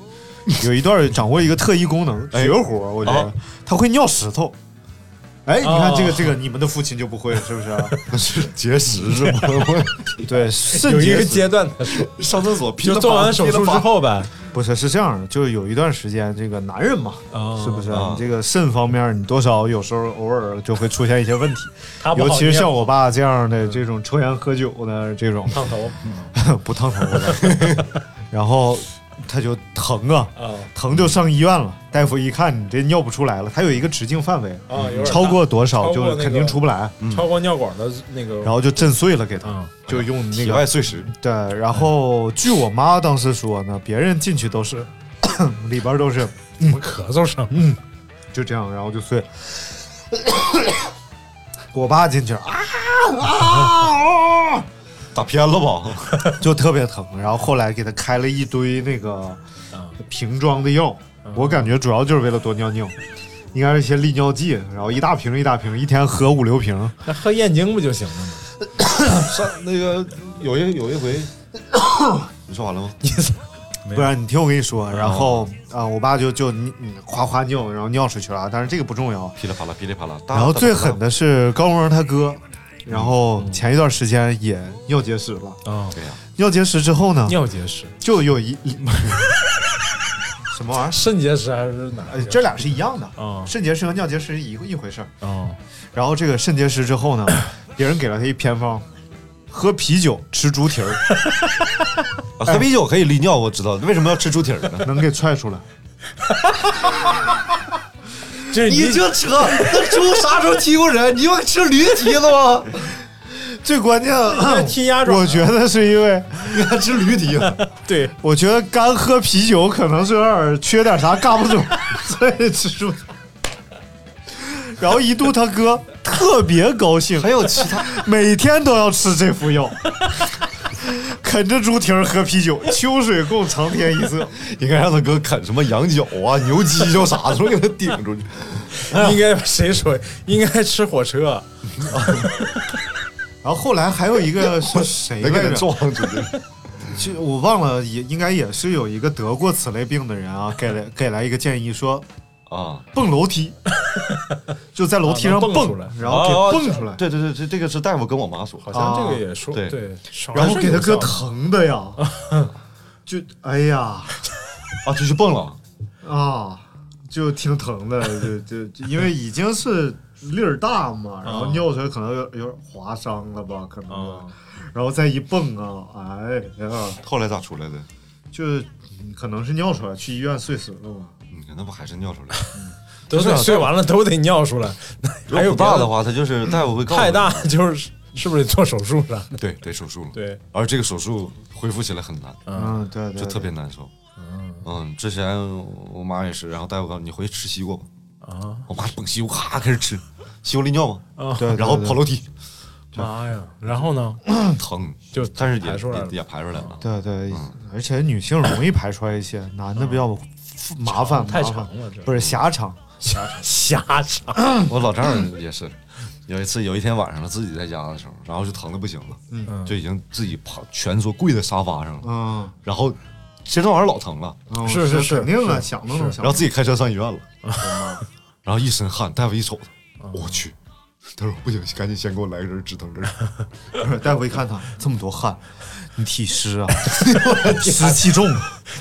有一段掌握一个特异功能，绝活，我觉得啊他会尿石头。哎，你看哦这个这个，你们的父亲就不会是不是？那 是结石是吗？对，肾有一结石个阶段上厕所就做完手术之后呗，不是是这样的，就是有一段时间，这个男人嘛，哦是不是？啊你这个肾方面，你多少有时候偶尔就会出现一些问题，尤其是像我爸这样的这种抽烟喝酒的这种烫头 不烫头的，然后他就疼啊，啊疼就上医院了。大夫一看你这尿不出来了，他有一个直径范围，超过多少就肯定出不来，大超过尿管的那个，然后就震碎了给他，啊就用那体个外碎石，对。然后据我妈当时说呢，别人进去都是 里边都是什么咳嗽声，嗯，就这样，然后就碎。我爸进去啊啊啊！打偏了吧？就特别疼。然后后来给他开了一堆那个瓶装的药，我感觉主要就是为了多尿尿，应该是一些利尿剂，然后一大瓶一大瓶，一天喝五六瓶。那喝燕京不就行了吗？上那个有一有一回，你说完了吗？你不然你听我跟你说，然后啊、我爸就就你你哗哗尿，然后尿出去了，但是这个不重要。噼里啪啦，噼里啪啦。然后最狠的是高中他哥，然后前一段时间也尿结石了。啊，对呀，尿结石之后呢，尿结石、就有一 什么玩意儿？肾结石还是哪呃，这俩是一样的嗯肾结石和尿结石一一回事儿。啊，然后这个肾结石之后呢，别人给了他一偏方，喝啤酒吃猪蹄儿，啊喝啤酒可以利尿，我知道，为什么要吃猪蹄儿呢？能给踹出来。你就扯，那猪啥时候踢过人？你又吃驴蹄子吗？最关键，踢鸭爪我觉得是因为，你还吃驴蹄子？对，我觉得干喝啤酒可能是有点缺点啥干不住，所以吃猪蹄。然后一度他哥特别高兴，还有其他？每天都要吃这副药，啃着猪蹄儿喝啤酒，秋水共长天一色。应该让他哥啃什么羊角啊、牛犄角啥的时候给他顶出去。应该谁说应该吃火车？然后后来还有一个是谁 能给他来着？撞出去。就我忘了，也应该也是有一个得过此类病的人啊，给了给来一个建议说啊，蹦楼梯，就在楼梯上蹦出蹦来，然后给哦蹦出来，对对对，这这个是大夫跟我妈说，好像这个也说对。对，然后给他哥疼的呀，就哎呀。啊，就去蹦了。啊，就挺疼的，就就就因为已经是粒儿大嘛，然后尿出来可能有有点划伤了吧，可能啊，然后再一蹦啊，哎呀，后来咋出来的？就嗯可能是尿出来，去医院碎石了嘛。嗯，那不还是尿出来？都得睡完了都得尿出来，如还有大的，话，他就是大夫会告诉太大就是是不是得做手术啥的？对，得手术了。对，而这个手术恢复起来很难，嗯，对对，就特别难受。嗯，之前我妈也是，然后大夫告诉你回去吃西瓜吧。啊我妈捧西瓜，咔开始吃，西瓜利尿嘛，啊，对，然后跑楼梯，妈呀！然后呢，疼，就但是也排出来了也也排出来了。对对，而且女性容易排出来一些，男的比较麻烦，太长了，这。不是狭长。狭狭长。我老丈人也是，有一次有一天晚上他自己在家的时候，然后就疼的不行了，嗯。就已经自己趴蜷缩跪在沙发上了，嗯，然后其实这玩意儿老疼了，嗯是是是肯定啊，想都能想然后自己开车上医院了，然后一身汗，大夫一瞅他，我去，他说不行，赶紧先给我来个人止疼针。大夫一看他这么多汗，你体湿啊，湿气重。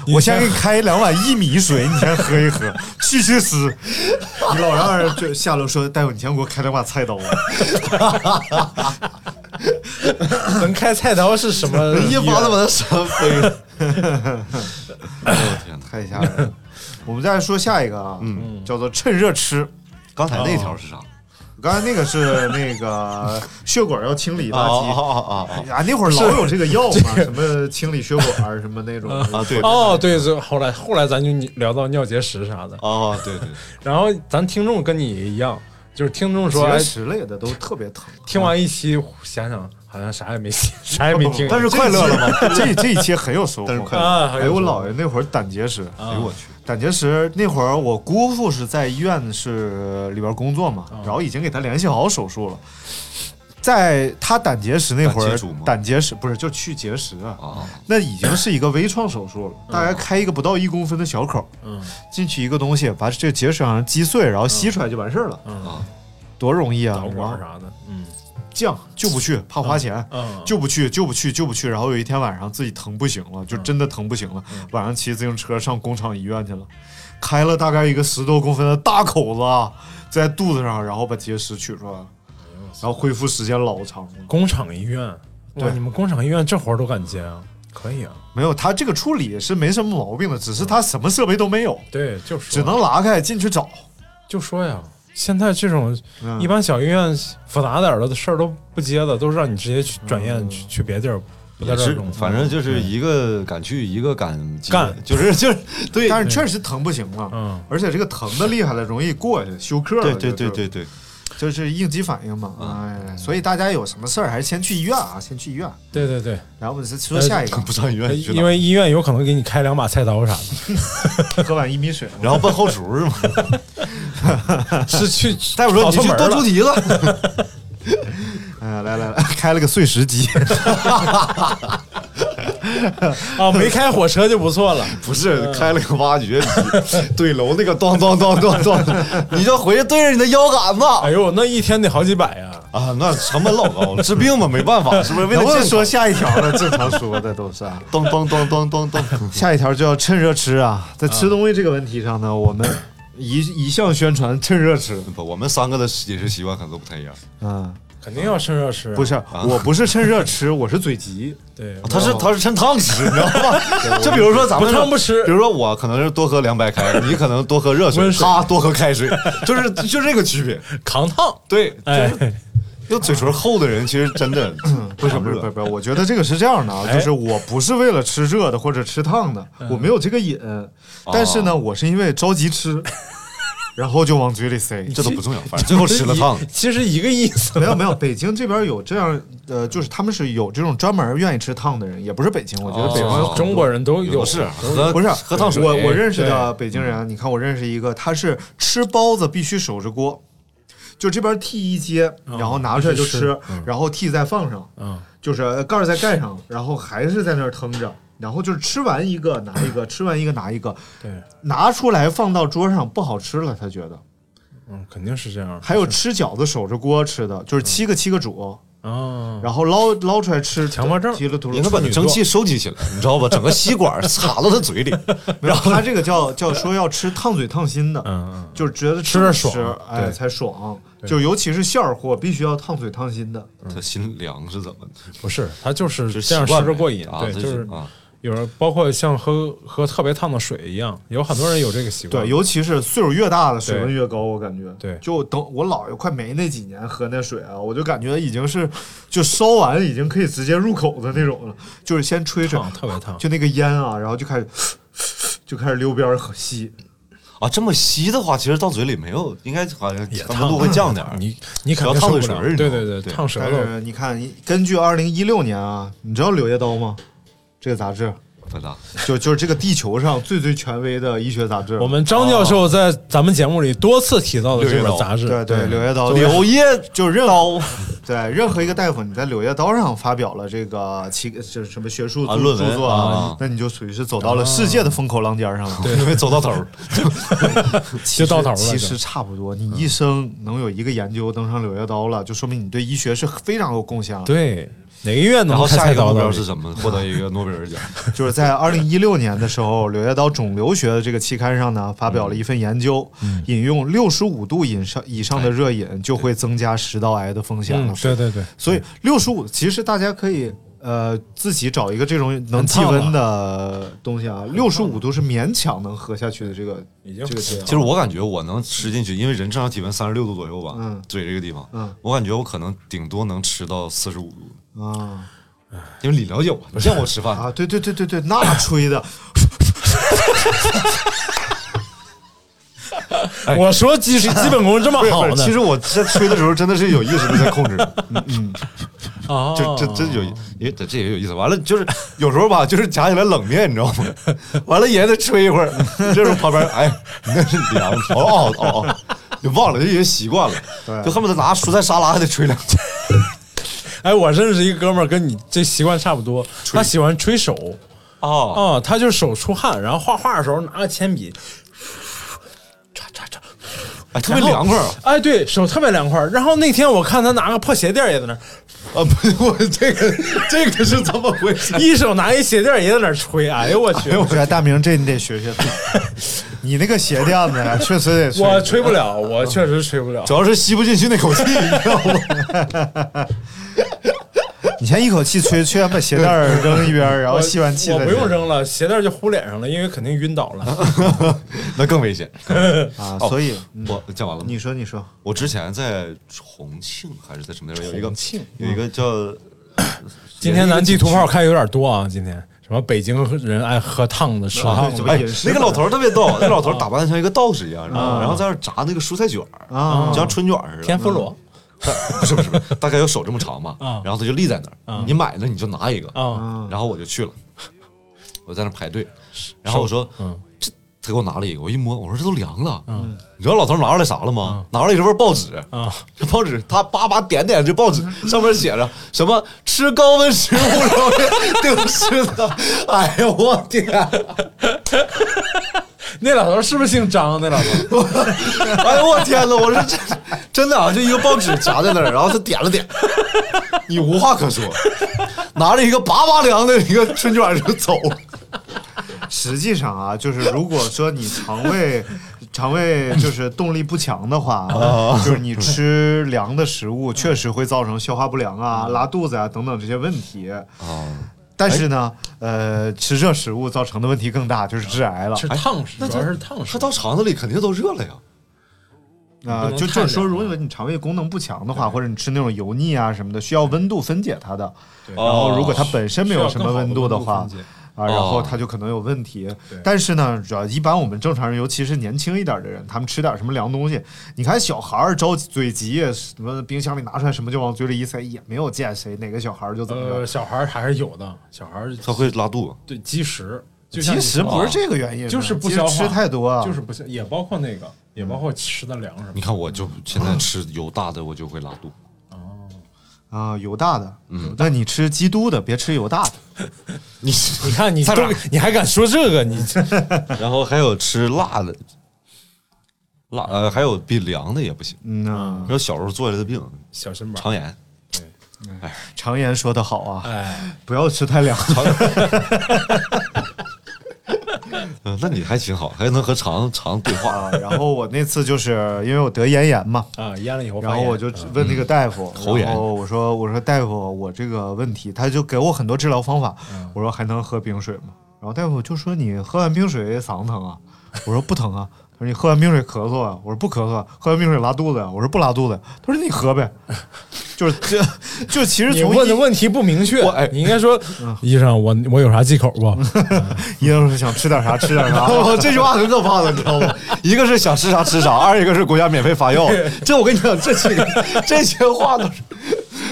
我先给你开两碗薏米水，你先喝一喝，去去湿。你老让人就下楼说，大夫，你先给我开两把菜刀啊。能开菜刀是什么？一巴掌把他扇飞了。哎呦我天！太吓人了。我们再说下一个啊，嗯，叫做趁热吃。刚才那条是啥？刚才那个是那个 血管要清理垃圾。啊啊啊啊，那会儿老有这个药嘛，什么清理血管什么那种 啊！对哦，对，这后来后来咱就聊到尿结石啥的，啊，对对，然后咱听众跟你一样，就是听众说，哎结，石类的都特别疼。听完一期想想好像啥也没啥也没听，但是快乐了吗？这这一期很有收获。但是快乐啊，哎，我姥爷那会儿胆结石，哎呦我去！胆结石那会儿我姑父是在医院是里边工作嘛，然后已经给他联系好手术了。在他胆结石那会儿胆结石不是就去结石啊，啊，那已经是一个微创手术了，大概开一个不到一公分的小口，嗯进去一个东西，把这个结石好像击碎，然后吸出来就完事儿了，嗯，多容易啊！导管啥的，嗯犟就不去，怕花钱，嗯，就不去，就不去，就不去。然后有一天晚上自己疼不行了，就真的疼不行了，晚上骑自行车上工厂医院去了，开了大概一个十多公分的大口子啊，在肚子上，然后把结石取出来了，然后恢复时间老长了。工厂医院，对你们工厂医院这活儿都敢接啊？可以啊，没有，他这个处理是没什么毛病的，只是他什么设备都没有，对，就是只能拉开进去找。就说呀。现在这种嗯。一般小医院复杂点儿的事儿都不接了，都是让你直接去转院去去别地儿，不在也是这儿，反正就是一个敢去，一个敢干 就是就是对。但是确实疼不行了，嗯，而且这个疼的厉害了，容易过去休克了。对对对对对，就是应急反应嘛。哎，所以大家有什么事儿还是先去医院啊，先去医院。对对对，然后我们再说下一个，不上医院去因为医院有可能给你开两把菜刀啥的，喝碗薏米水，然后奔后厨是吗？是去大夫说你去剁猪蹄子，哎呀，来来来，开了个碎石机，啊，没开火车就不错了。不是开了个挖掘机，怼楼那个咚咚咚咚咚，你就回去对着你的腰杆子哎呦，那一天得好几百呀！啊，那成本老高了，治病嘛没办法，是不是？为了能不能说下一条了？正常说的都是啊。咚咚咚咚咚咚，下一条就要趁热吃啊！在吃东西这个问题上呢，我们一一向宣传趁热吃。不，我们三个的饮食习惯可能都不太一样。嗯，肯定要趁热吃啊，不是，我不是趁热吃，我是嘴急。对，他是他是趁烫吃，你知道吗？就比如说咱们不烫不吃。比如说我可能是多喝凉白开，你可能多喝热水，他多喝开水，就是就这个区别。扛烫。对，哎。就，是就嘴唇厚的人，其实真的不是不是不是不是，我觉得这个是这样的啊，哎。就是我不是为了吃热的或者吃烫的，我没有这个瘾，但是呢，我是因为着急吃，然后就往嘴里塞。这都不重要，反正最后吃了烫。其实一个意思。没有没有，北京这边有这样呃，就是他们是有这种专门愿意吃烫的人，也不是北京，我觉得北方中国人都有。不是喝不是喝烫水，我我认识的北京人，你看我认识一个，他是吃包子必须守着锅，就这边屉一接，然后拿出来就吃，然后屉再放上，嗯，就是盖儿再盖上，然后还是在那儿腾着，然后就是吃完一个 拿一个，吃完一个拿一个，对，拿出来放到桌上不好吃了，他觉得。嗯，肯定是这样。还有吃饺子守着锅吃的，就是七个七个煮，啊，然后捞捞出来吃，强迫症提了秃噜应该把你蒸汽收集起来，你知道吧？整个吸管插到他嘴里，然后他这个叫叫说要吃烫嘴烫心的，嗯嗯，就是觉得吃着爽对才爽，就尤其是馅儿货必须要烫嘴烫心的。他心凉是怎么？不是，他就是是这样吃着过瘾。啊，对，就是啊，有人包括像喝喝特别烫的水一样，有很多人有这个习惯。对，尤其是岁数越大的水温越高，我感觉。对就等我姥爷快没那几年喝那水啊，我就感觉已经是就烧完已经可以直接入口的那种了，就是先吹吹，特别烫。就那个烟啊，然后就开始 就开始溜边吸。啊，这么吸的话，其实到嘴里没有，应该好像温度会降点儿。你你肯要定受不了。烫嘴唇儿，你知对对对，对烫舌头。是你看，根据二零一六年啊，你知道《柳叶刀》吗？这个杂志。就就是这个地球上最最权威的医学杂志。我们张教授在咱们节目里多次提到的这柳叶刀本杂志，对对，《柳叶刀》柳叶 就是任刀 对任何一个大夫，你在《柳叶刀》上发表了这个其就是什么学术论文著作啊那你就属于是走到了世界的风口浪尖上了。对，因为走到头儿，就到头了。其实差不多，你一生能有一个研究登上《柳叶刀》了，就说明你对医学是非常有贡献了。对哪个医院能然后开下一个目？标是什么？获得一个诺贝尔奖。就是在二零一六年的时候，《柳叶刀肿瘤学》的这个期刊上呢，发表了一份研究，引用六十五度以上以上的热饮就会增加食道癌的风险了。嗯，。对对对，所以六十五，其实大家可以呃自己找一个这种能气温的东西啊，六十五度是勉强能喝下去的这个已经这个其实我感觉我能吃进去，因为人正常体温三十六度左右吧，嗯。嘴这个地方，嗯。我感觉我可能顶多能吃到四十五度，啊。因为你了解我，你见我吃饭。啊，对对对对对，那吹的。我说基 基本功这么好呢，其实我在吹的时候真的是有意识的在控制，啊，这这真有，也这这也有意思。完了就是有时候吧，就是夹起来冷面，你知道吗？完了也得吹一会儿，这时候旁边哎，你那是凉哦哦哦哦，就忘了，就已经习惯了，就恨不得拿蔬菜沙拉还得吹两下。哎，我认识一个哥们儿，跟你这习惯差不多，他喜欢吹手哦，啊，他就手出汗，然后画画的时候拿个铅笔，唰唰唰，哎，特别凉快！哎，对手特别凉快。然后那天我看他拿个破鞋垫儿也在那儿，啊，不是我这个这个是怎么回事？一手拿一鞋垫儿也在那儿吹，哎呦我 去，我觉得大明这你得学学，你那个鞋垫子呀，确实得吹。我吹不了，我确实吹不了。主要是吸不进去那口气，你知道吗？你先一口气吹，吹完把鞋带扔一边，然后吸完气再我不用扔了，鞋带就糊脸上了，因为肯定晕倒了。那更危险。啊。哦所以嗯我讲完了。吗？你说你说，我之前在重庆还是在什么地方有一个重庆有一个叫 今天咱地图炮开有点多啊，今天。什么北京人爱喝烫的吃烫的，哎，那个老头特别逗，那老头打扮的像一个道士一样，然后在那炸那个蔬菜卷儿啊。就像春卷儿似的。天妇罗。他不 是不是，大概有手这么长吧啊。然后他就立在那儿，你买了你就拿一个。啊，然后我就去了，我在那排队，然后我说，他给我拿了一个，我一摸，我说这都凉了。嗯你知道老头拿出来啥了吗？拿出来一份报纸啊，这报纸他叭叭点点这报纸，上面写着什么吃高温食物容易丢失的。哎呦，我天！那老头是不是姓张？那老头哎呦，我天呐，我说这真的啊，就一个报纸夹在那儿，然后他点了点，你无话可说，拿着一个拔拔凉的一个春卷就走了。实际上啊，就是如果说你肠胃 肠胃就是动力不强的话，就是你吃凉的食物，确实会造成消化不良啊、拉肚子啊等等这些问题。哦，但是呢，呃，吃热食物造成的问题更大，就是致癌了。吃烫食，主要是烫食。它。到肠子里肯定都热了呀。啊、就就是说，如果你肠胃功能不强的话，或者你吃那种油腻啊什么的，需要温度分解它的。然后，如果它本身没有什么温度的话，啊，然后他就可能有问题。但是呢，主要一般我们正常人，尤其是年轻一点的人，他们吃点什么凉东西，你看小孩儿着嘴急，什么冰箱里拿出来什么就往嘴里一塞，也没有见谁哪个小孩儿就怎么呃，着。小孩儿还是有的，小孩儿他会拉肚子，对积食，就像其实不是这个原因，就是不消化，吃太多啊，就是不消，也包括那个，也包括吃的凉什么你。看我就现在吃油大的，我就会拉肚。啊油大的。嗯，那你吃基督的，别吃油大的。你 你看你都你还敢说这个？你 然后还有吃辣的，辣呃还有比凉的也不行。嗯呐，你说小时候做来的病，小身板，肠炎，哎常言说的好啊，哎，不要吃太凉。嗯，那你还挺好，还能和肠肠对话。啊，然后我那次就是因为我得咽炎嘛，啊，咽了以后，然后我就问那个大夫，喉炎然后我说我说大夫，我这个问题，他就给我很多治疗方法，我说还能喝冰水吗？然后大夫就说你喝完冰水嗓子疼啊，我说不疼啊，他说你喝完冰水咳嗽啊，我说不咳嗽啊，喝完冰水拉肚子啊，我说不拉肚子，他说你喝呗，就是 这就其实你问的问题不明确我哎，你应该说，医生，我我有啥忌口不？医生说想吃点啥吃点啥，我这句话很可怕的，你知道吗？一个是想吃啥吃啥，二一个是国家免费发药。这我跟你讲，这几个这些话都是。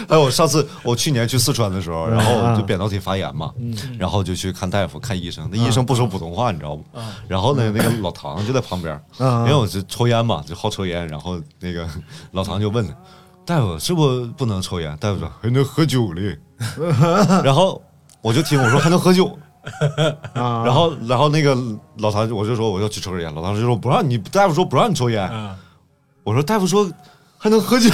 哎，我上次我去年去四川的时候，然后就扁桃体发炎嘛，然后就去看大夫看医生，那医生不说普通话，你知道不？然后呢，那个老唐就在旁边，因为我是抽烟嘛，就好抽烟，然后那个老唐就问大夫是不是不能抽烟，大夫说还能喝酒嘞，然后我就听我说还能喝酒，啊。然后，然后那个老唐，我就说我要去抽根烟，老唐就说不让你，大夫说不让你抽烟。啊，我说大夫说还能喝酒，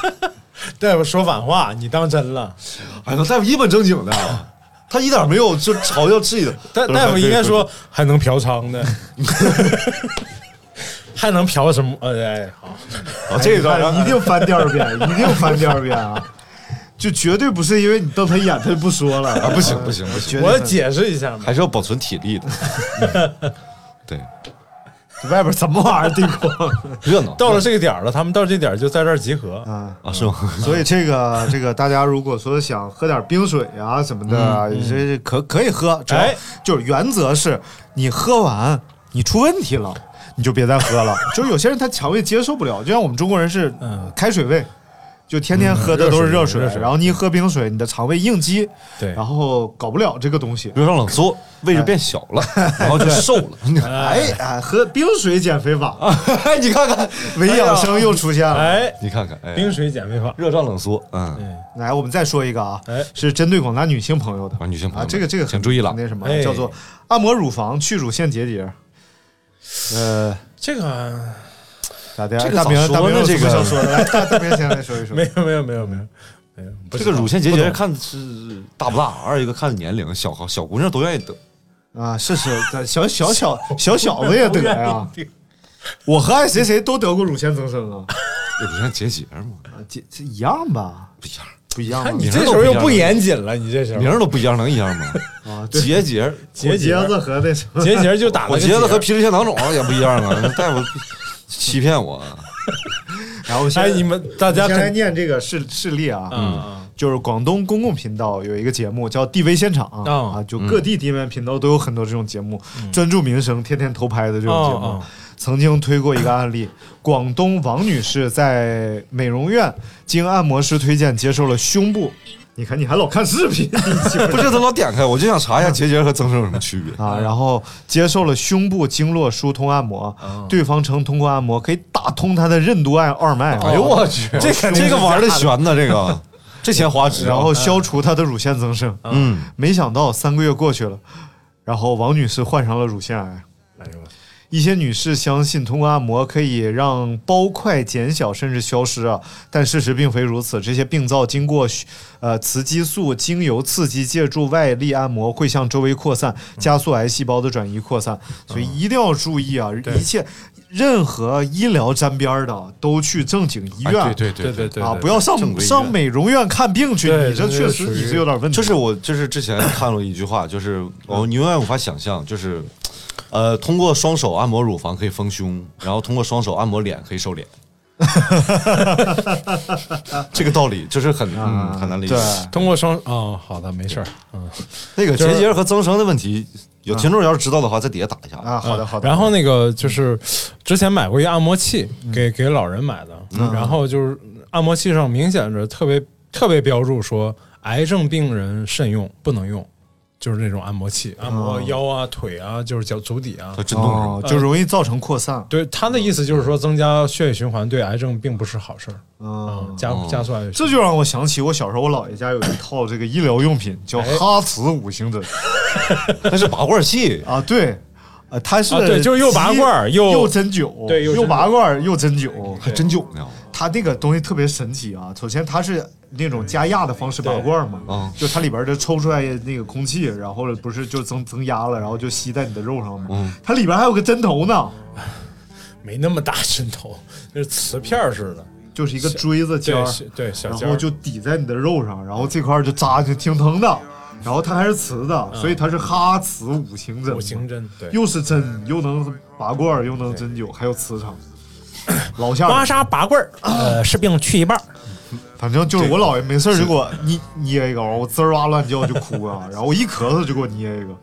大夫说反话，你当真了？哎呀，大夫一本正经的，他一点没有就嘲笑自己的。大大夫应该说还能嫖娼的，还能嫖什么？呃，哎，好，啊，这一段一定翻第二遍，一定翻第二遍啊！就绝对不是因为你瞪他一眼他就不说了啊，不行不行不行，我解释一下嘛。还是要保存体力的。对，外边什么玩意儿地光 热闹到了这个点儿了，他们到这点儿就在这儿集合。啊！啊，是吗？所以这个这个，大家如果说想喝点冰水啊什么的，这可可以喝，只要哎就是原则是你喝完你出问题了，你就别再喝了。就是有些人他肠胃接受不了，就像我们中国人是嗯。开水胃。就天天喝的都是热水，热水然后你一喝冰水，你的肠胃应激，对。然后搞不了这个东西。热胀冷缩，胃就变小了，然后就瘦了。哎哎，喝冰水减肥法，哎，你看看，伪养生又出现了。哎，你看看，哎，冰水减肥法，热胀冷缩，嗯，来，我们再说一个啊，哎。是针对广大女性朋友的。啊女性朋友啊，这个这个很请注意了。那什么哎。叫做按摩乳房去乳腺结节。呃，这个咋的？这个大明大明这个想说的？来，大大明先来说一说。没有没有没有没有没有，这个乳腺结节看是大不大，二一个看年龄，小小姑娘都愿意得。啊，是是，小小小小小子也得呀。我和爱谁谁都得过乳腺增生啊，乳腺结节嘛，啊结这一样吧？不一样，不一样吗？你这时候又不严谨了，你这时候名儿都不一样，能一样吗？啊，结节，结节子和那什么，结节就打了我结子和皮质腺囊肿也不一样啊！大夫欺骗我，然后先哎，你们大家先来肯念这个事事例啊，嗯就是广东公共频道有一个节目叫《地位现场》哦啊，就各地地面频道都有很多这种节目，专注民生、天天偷拍的这种节目。曾经推过一个案例，广东王女士在美容院经按摩师推荐接受了胸部。你看，你还老看视频，不是他老点开，我就想查一下结节和增生有什么区别。啊，然后接受了胸部经络疏通按摩，对方称通过按摩可以打通他的任督二二脉，哎呦我去，这这个玩的悬呢，这个这钱花值啊。然后消除他的乳腺增生。嗯，没想到三个月过去了，然后王女士患上了乳腺癌。一些女士相信通过按摩可以让包块减小甚至消失啊，但事实并非如此。这些病灶经过呃雌激素精油刺激，借助外力按摩会向周围扩散，加速癌细胞的转移扩散。所以一定要注意啊，一切任何医疗沾边儿的都去正经医院。哎对对对对对啊，不要上上美容院看病去，你这确实你是有点问题。就是我就是之前看了一句话，就是我你永远无法想象，就是呃，通过双手按摩乳房可以丰胸，然后通过双手按摩脸可以瘦脸。这个道理就是很嗯很难理解。通过双哦，好的，没事儿，嗯。那个结节和增生的问题，有听众要是知道的话，在底下打一下。啊，好的好的。然后那个就是之前买过一按摩器，给给老人买的，然后就是按摩器上明显着特别特别标注说癌症病人慎用，不能用，就是那种按摩器，按摩腰啊、腿啊，就是脚足底啊。它。震动哦，就容易造成扩散。对他的意思就是说，增加血液循环对癌症并不是好事儿，嗯嗯，，加加速癌这就让我想起我小时候，我姥爷家有一套这个医疗用品，叫哎。哈茨五行针 那是拔罐器，啊，对。呃，它是啊对就是又拔罐儿又又针灸，对又针灸。又拔罐儿又针灸，还针灸呢。它那个东西特别神奇啊！首先它是那种加压的方式拔罐儿嘛，嗯。就它里边儿就抽出来那个空气，然后不是就增增压了，然后就吸在你的肉上嘛。嗯。它里边还有个针头呢，没那么大针头，就是瓷片儿似的，就是一个锥子尖儿，对然后就抵在你的肉上，然后这块儿就扎就挺疼的，然后它还是瓷的，所以它是哈瓷五行针，五行针，对，又是针，又能拔罐儿，又能针灸，还有磁场，老吓刮人。痧拔罐儿，呃，是病去一半儿。反正就是我姥爷没事儿就给我捏捏一个，我滋儿哇乱叫就哭啊，然后我一咳嗽就给我捏一个，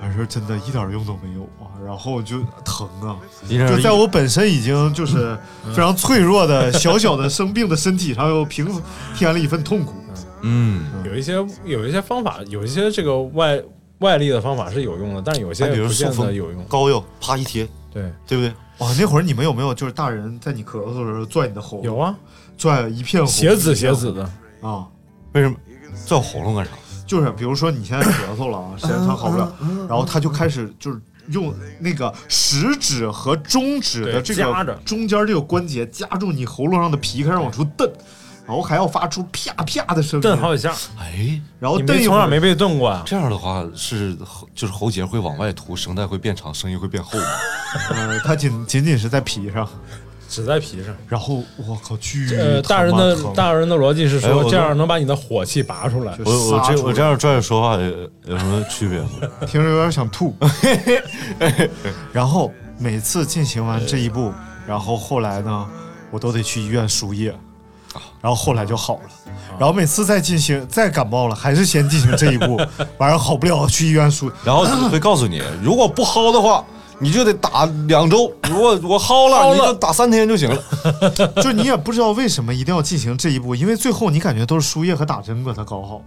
反正真的一点用都没有啊，然后就疼啊，就在我本身已经就是非常脆弱的小小的生病的身体上又平添了一份痛苦。嗯，有一些有一些方法，有一些这个外外力的方法是有用的，但是有些哎比如不见得有用。膏药啪一贴，对，对不对？哇，那会儿你们有没有就是大人在你咳嗽的时候拽你的喉咙？有啊，拽一片红血紫血紫的，啊。为什么拽我喉咙干啥？就是比如说你现在咳嗽了啊，时间长好不了，然后他就开始就是用那个食指和中指的这个中间这个关节夹住你喉咙上的皮，开始往出蹬，然后还要发出啪啪的声音，蹬好几下。哎，然后你蹬一会儿没从小没被蹬过啊？这样的话是喉就是喉结会往外凸，声带会变长，声音会变厚吗。呃，它仅仅仅是在皮上，只在皮上。然后我靠，巨呃，大人的大人的逻辑是说，这样能把你的火气拔出来。我我这我这样拽着说话有有什么区别吗？听着有点想吐。然后每次进行完这一步，然后后来呢，我都得去医院输液，然后后来就好了。然后每次再进行再感冒了，还是先进行这一步，晚上好不了去医院输。然后会告诉你，如果不薅的话，你就得打两周；如果我薅了，薅了你就打三天就行了。就你也不知道为什么一定要进行这一步，因为最后你感觉都是输液和打针把它搞好。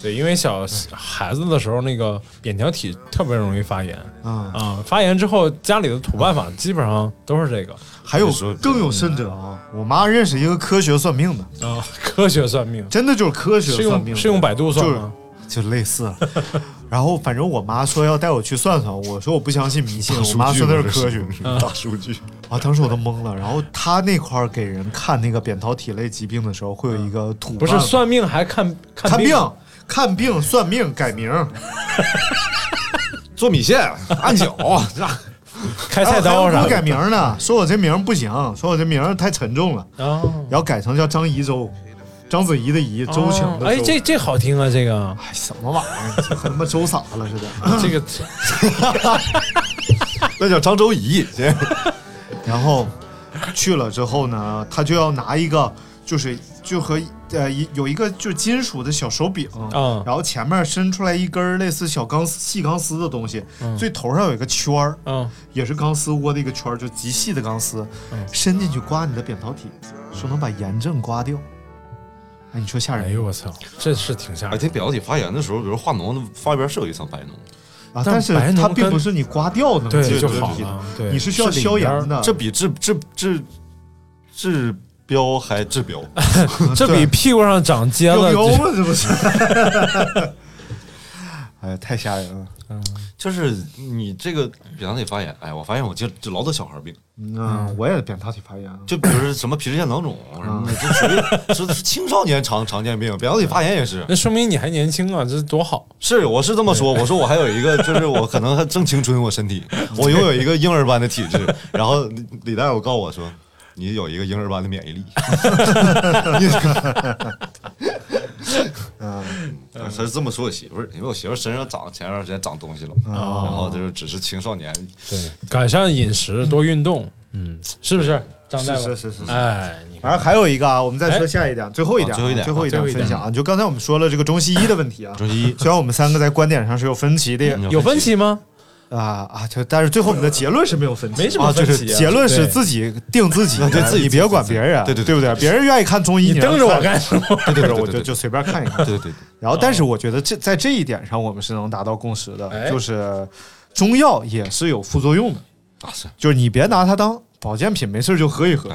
嗯，对，因为小孩子的时候，那个扁桃体特别容易发炎嗯，啊，发炎之后，家里的土办法基本上都是这个还有说更有甚者啊，我妈认识一个科学算命的，啊，科学算命真的就是科学是算命是用百度算吗？就类似。然后反正我妈说要带我去算算，我说我不相信迷信，我妈说那是科学大数据。啊，当时我都懵了。然后她那块儿给人看那个扁桃体类疾病的时候，会有一个土不是算命还看病看病、看病、算命、改名，做米线、按脚，开菜刀啥改的名呢，说我这名不行，说我这名太沉重了，然后改成叫张宜周，章子怡的怡，周强的周。哎，这这好听啊，这个哎什么玩意儿？这和他妈周傻了似的。这个 那叫张周怡。然后去了之后呢，他就要拿一个，就是就和呃一有一个就是金属的小手柄，嗯然后前面伸出来一根类似小钢丝细钢丝的东西，最头上有一个圈儿，嗯，也是钢丝窝的一个圈儿，就极细的钢丝，伸进去刮你的扁桃体，说能把炎症刮掉。哎，你说吓人哎呦我操，这是挺吓人而人。且扁桃体发炎的时候，比如化脓的发边是有一层白脓，啊！但但是白脓它并不是你刮掉能对就解决的问题好了，对，你是需要消炎的。这比治治治治标还治标。这比屁股上长疖有油子吗？这不是？哎呀，太吓人了。就是你这个扁桃体发炎，哎，我发现我就就老得小孩病，嗯，我也扁桃体发炎。就比如什么皮脂腺囊肿 什么的，这属于是青少年常常见病，扁桃体发炎也是。那说明你还年轻啊，这多好。是，我是这么说，我说我还有一个，就是我可能还正青春，我身体，我拥有一个婴儿般的体质。然后李李大夫告诉我说，你有一个婴儿般的免疫力。嗯，他是这么说我媳妇儿，因为我媳妇儿身上长前段时间长东西了嘛，然后就是只是青少年，对，改善饮食，多运动，嗯，是不是？张大夫，是是是是哎，反正还有一个啊，我们再说下一点，最后一点啊，啊最后一点最后一点。分享啊。就刚才我们说了这个中西医的问题啊，中西医。虽然我们三个在观点上是有分歧的嗯有分歧吗？啊啊，就但是最后我们的结论是没有分歧，没什么啊，就分歧啊是结论是自己定自己的，对自己别管别人，对对对对不对？别人愿意看中医，你瞪着我干什么？对对对我就就随便看一看。对对对，然后，但是我觉得这在这一点上，我们是能达到共识的，哎就是中药也是有副作用的，啊是，就是你别拿它当保健品，没事就喝一喝。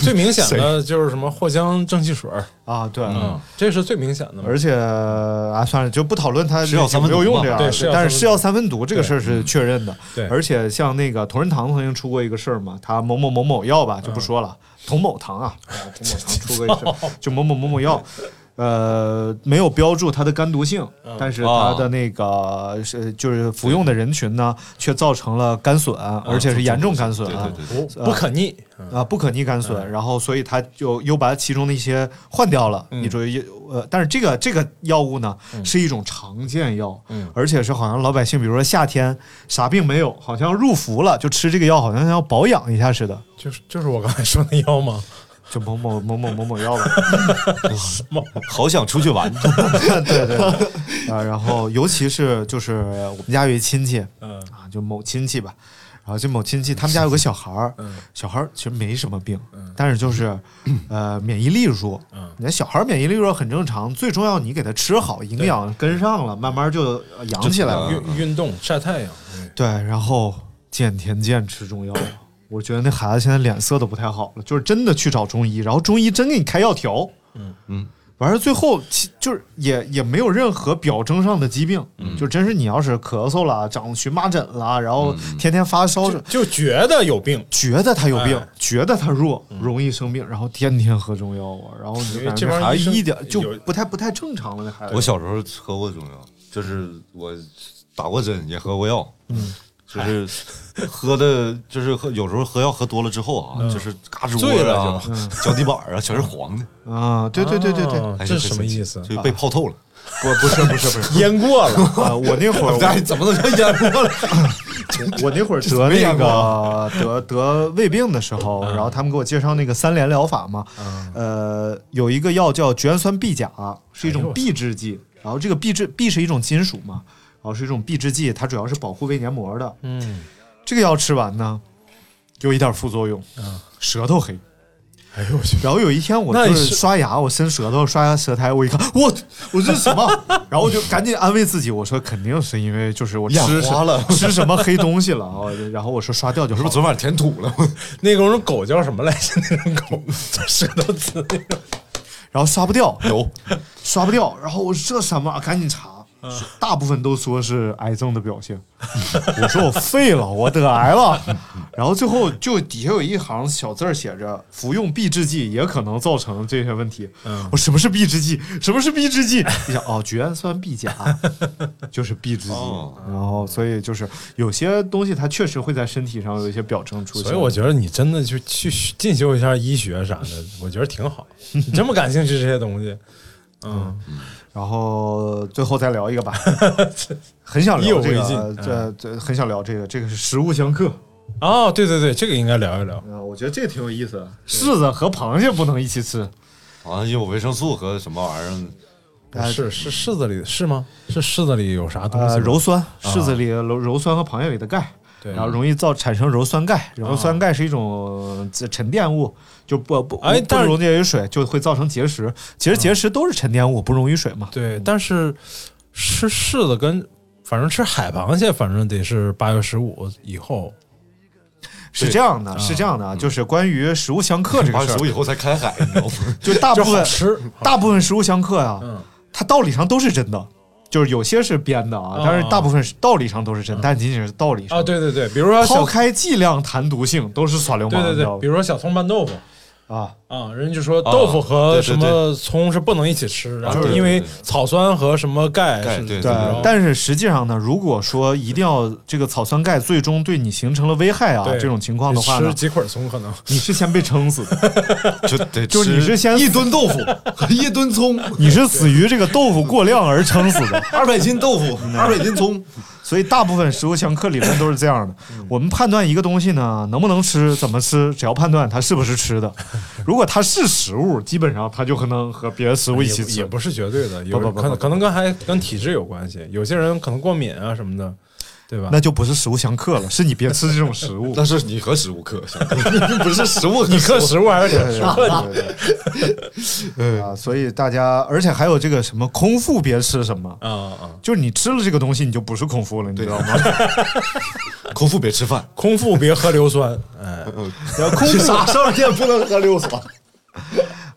最明显的 就是什么藿香正气水儿，啊。对，嗯，这是最明显的嘛。而且啊，算了，就不讨论它是药三有分毒嘛没有用这样，对但是是药三分毒这个事儿是确认的。对。而且像那个同仁堂曾经出过一个事儿嘛，他某某某某药吧就不说了，同某堂啊，啊同某堂出过一个事，就某某某某药。呃，没有标注它的肝毒性，但是它的那个是就是服用的人群呢，却造成了肝损，而且是严重肝损，对对对对，不不可逆，啊，不可逆肝损，然后所以他就又把其中的一些换掉了。嗯。你注意，呃，但是这个这个药物呢，是一种常见药，嗯。而且是好像老百姓，比如说夏天啥病没有，好像入伏了就吃这个药，好像要保养一下似的，就是就是我刚才说那药吗？就某某某某某某药吧。好想出去玩，对对啊，然后尤其是就是我们家有一亲戚嗯。啊，就某亲戚吧。然后就某亲戚他们家有个小孩儿，嗯。小孩儿其实没什么病，但是就是 呃免疫力弱。嗯。你看小孩儿免疫力弱很正常，最重要你给他吃好，营养跟上了，慢慢就呃养起来了。运运动晒太阳，对，然后见天见吃中药，我觉得那孩子现在脸色都不太好了，就是真的去找中医，然后中医真给你开药调，嗯嗯，完事儿最后其就是也也没有任何表征上的疾病，就真是你要是咳嗽了、长荨麻疹了，然后天天发烧，就觉得有病，觉得他有病，哎觉得他弱，容易生病，然后天天喝中药啊，然后你就感觉孩子一点就不太不太正常了，那孩子。我小时候喝过中药，就是我打过针，也喝过药，嗯，就是喝的，就是喝有时候喝药喝多了之后啊，就是嘎吱窝醉了啊，脚底板啊全是黄的，啊，对对对对对，啊这是什么意思？就被泡透了。不不是不是不是，淹过了，啊，我那会儿 哎，怎么能叫淹过了？我那会儿得 那个得得胃病的时候，然后他们给我介绍那个三联疗法嘛，呃，有一个药叫绝氨酸 B 钾，是一种 B 制剂，然后这个 B 制 B 是一种金属嘛，然后是一种避制剂，它主要是保护胃黏膜的。嗯，这个药吃完呢，有一点副作用，舌头黑。哎呦我去，然后有一天我就是刷牙，我伸舌头刷牙舌苔，我一看，我我这是什么？然后我就赶紧安慰自己，我说肯定是因为就是我吃 眼花了吃什么黑东西了啊。然后我说刷掉就好。是不是昨晚填土了？那种狗叫什么来着？那种狗就舌头刺那种，然后刷不掉，有，刷不掉。然后我说这什么？赶紧查，大部分都说是癌症的表现。我说我废了，我得癌了。然后最后就底下有一行小字儿写着：服用避制剂也可能造成这些问题。我什么是避制剂？什么是避制剂？你想哦，绝氨酸臂甲就是避制剂。哦然后所以就是有些东西它确实会在身体上有一些表征出现。所以我觉得你真的就去进修一下医学啥的，我觉得挺好。你这么感兴趣这些东西，嗯，然后最后再聊一个吧，很想意犹聊这个未尽，这这很想聊这个，这个是食物相克。哦，对对对，这个应该聊一聊。啊，我觉得这个挺有意思的。柿子和螃蟹不能一起吃，好像有维生素和什么玩意儿。是是柿子里是吗？是柿子里有啥东西？鞣酸，柿子里鞣鞣酸和螃蟹里的钙。对然后容易造产生鞣酸钙，鞣酸钙是一种呃沉淀物，就不不不哎但是溶解于水，就会造成结石。其实结石都是沉淀物，不溶于水嘛。对，但是吃柿子跟反正吃海螃蟹，反正得是八月十五以后。是这样的，是这样的啊，就是关于食物相克这个事儿，八十五以后才开海，你知道吗？就大部分吃，大部分食物相克呀，嗯它道理上都是真的，就是有些是编的啊啊，但是大部分是道理上都是真，但仅仅是道理上啊，。对对对，比如说抛，开剂量谈毒性，都是耍流氓，对，对对比如说小葱拌豆腐吧？啊，啊，人家就说豆腐和什么葱是不能一起吃，然后因为草酸和什么钙对对对，但是实际上呢，如果说一定要这个草酸钙最终对你形成了危害啊，这种情况的话呢，吃几捆葱可能你是先被撑死的，就得就是你是先一吨豆腐和一吨葱，你是死于这个豆腐过量而撑死的。二百斤豆腐，二百斤葱，所以大部分食物相克理论都是这样的。我们判断一个东西呢能不能吃、怎么吃，只要判断它是不是吃的。如果它是食物，基本上它就可能和别的食物一起吃。也也不是绝对的，有可能可能跟还跟体质有关系，有些人可能过敏啊什么的，对吧？那就不是食物相克了，是你别吃这种食物。那是你和食物克，不是食物和你克食物还是 对挺克你？对对对啊，所以大家，而且还有这个什么空腹别吃什么，啊啊！就是你吃了这个东西，你就不是空腹了，你知道吗？空腹别吃饭，空腹别喝硫酸，哎，要空腹啥上也不能喝硫酸？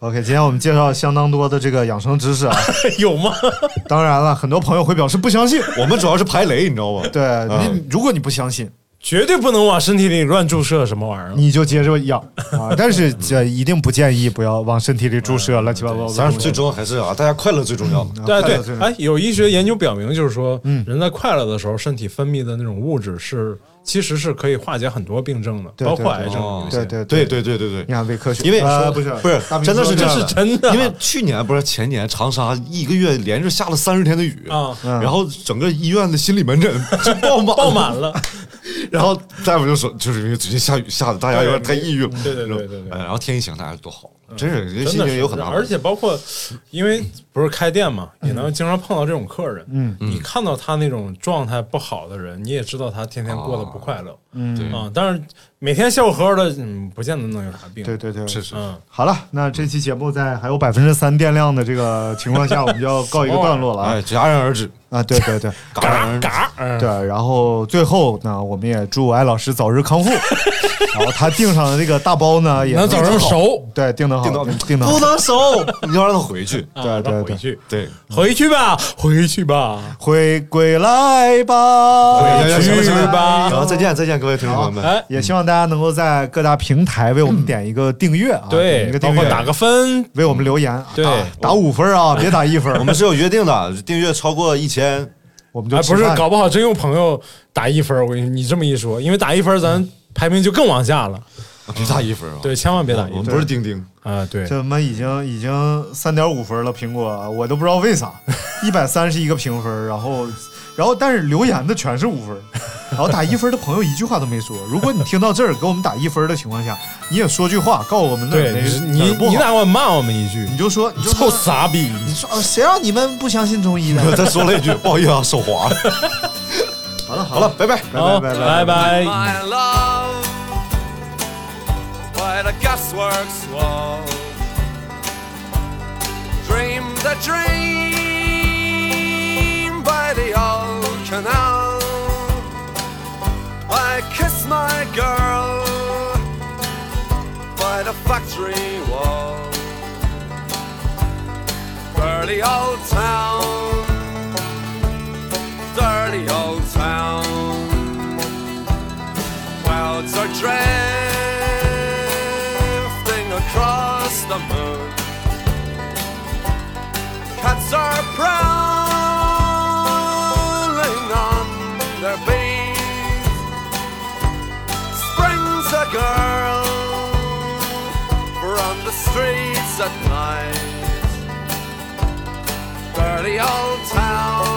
OK，今天我们介绍相当多的这个养生知识啊。有吗？当然了，很多朋友会表示不相信。我们主要是排雷，你知道吗？对你，如果你不相信，绝对不能往身体里乱注射什么玩意儿。你就接着养啊。但是这一定不建议不要往身体里注射乱七八糟的。但是最终还是啊，大家快乐最重要。对对，哎，有医学研究表明，就是说，嗯人在快乐的时候，身体分泌的那种物质是，其实是可以化解很多病症的，对对对。包括癌症。对对对对。对对对你。看伪科学，因为呃不是。不是真的是这是真的。因为去年不是前年长沙一个月连着下了三十天的雨啊。嗯然后整个医院的心理门诊 就爆满爆满了，然后大夫就说，就是因为最近下雨下的，大家有点太抑郁了。对对对对对。哎然后天一晴，大家多好，真是这真的是心情有很大。而且包括，因为不是开店嘛，也能经常碰到这种客人。嗯，你看到他那种状态不好的人，你也知道他天天过得不快乐。嗯对啊，但是每天笑呵呵的，嗯，不见得能有啥病。对对对，是是，嗯，好了，那这期节目在还有百分之三电量的这个情况下，我们就要告一个段落了啊。哎，戛然而止，啊！对对对。戛然而止。对，然后最后呢，我们也祝艾老师早日康复。然后他订上的这个大包呢，也能早日熟，对订的好，订到订的好。不。能熟，你要让他回去。啊对对对。回去，对，回去吧，回去吧。回归来吧，回去行了行了吧然后再见再见，各位听众朋友们。哎，也希望大家能够在各大平台为我们点一个订阅啊，点一对，个订阅，包括打个分，为我们留言，对打打五分啊，别打一分，我们是有约定的，订阅超过一千，我们就哎，不是搞不好真有朋友打一分。我跟你你这么一说，因为打一分，咱排名就更往下了。别打一分啊！对，千万别打一我们分不是钉钉，啊！对，这他妈已经已经三点五分了，苹果我都不知道为啥，一百三十一个评分，然后然后但是留言的全是五分，然后打一分的朋友一句话都没说。如果你听到这儿给我们打一分的情况下，你也说句话，告诉我们哪儿对哪你哪儿不好，你哪管骂我们一句，你就说你就臭傻逼！你说啊谁让你们不相信中医的？再说了一句不好意思啊，手滑了。好了好了，拜拜。拜，拜拜拜。my love by the gasworks wall. Dream the dream girl by the factory wall. Dirty old town, dirty old town clouds are drifting across the moon. Cats are prowling Dirty old town,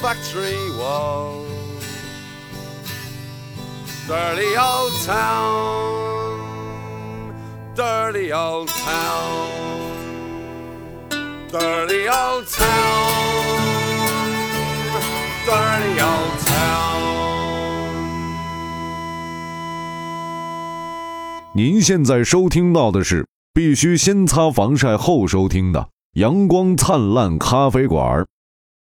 factory wall. Dirty old town, dirty old town, dirty old town, dirty old town. 您现在收听到的是必须先擦防晒后收听的《阳光灿烂咖啡馆》。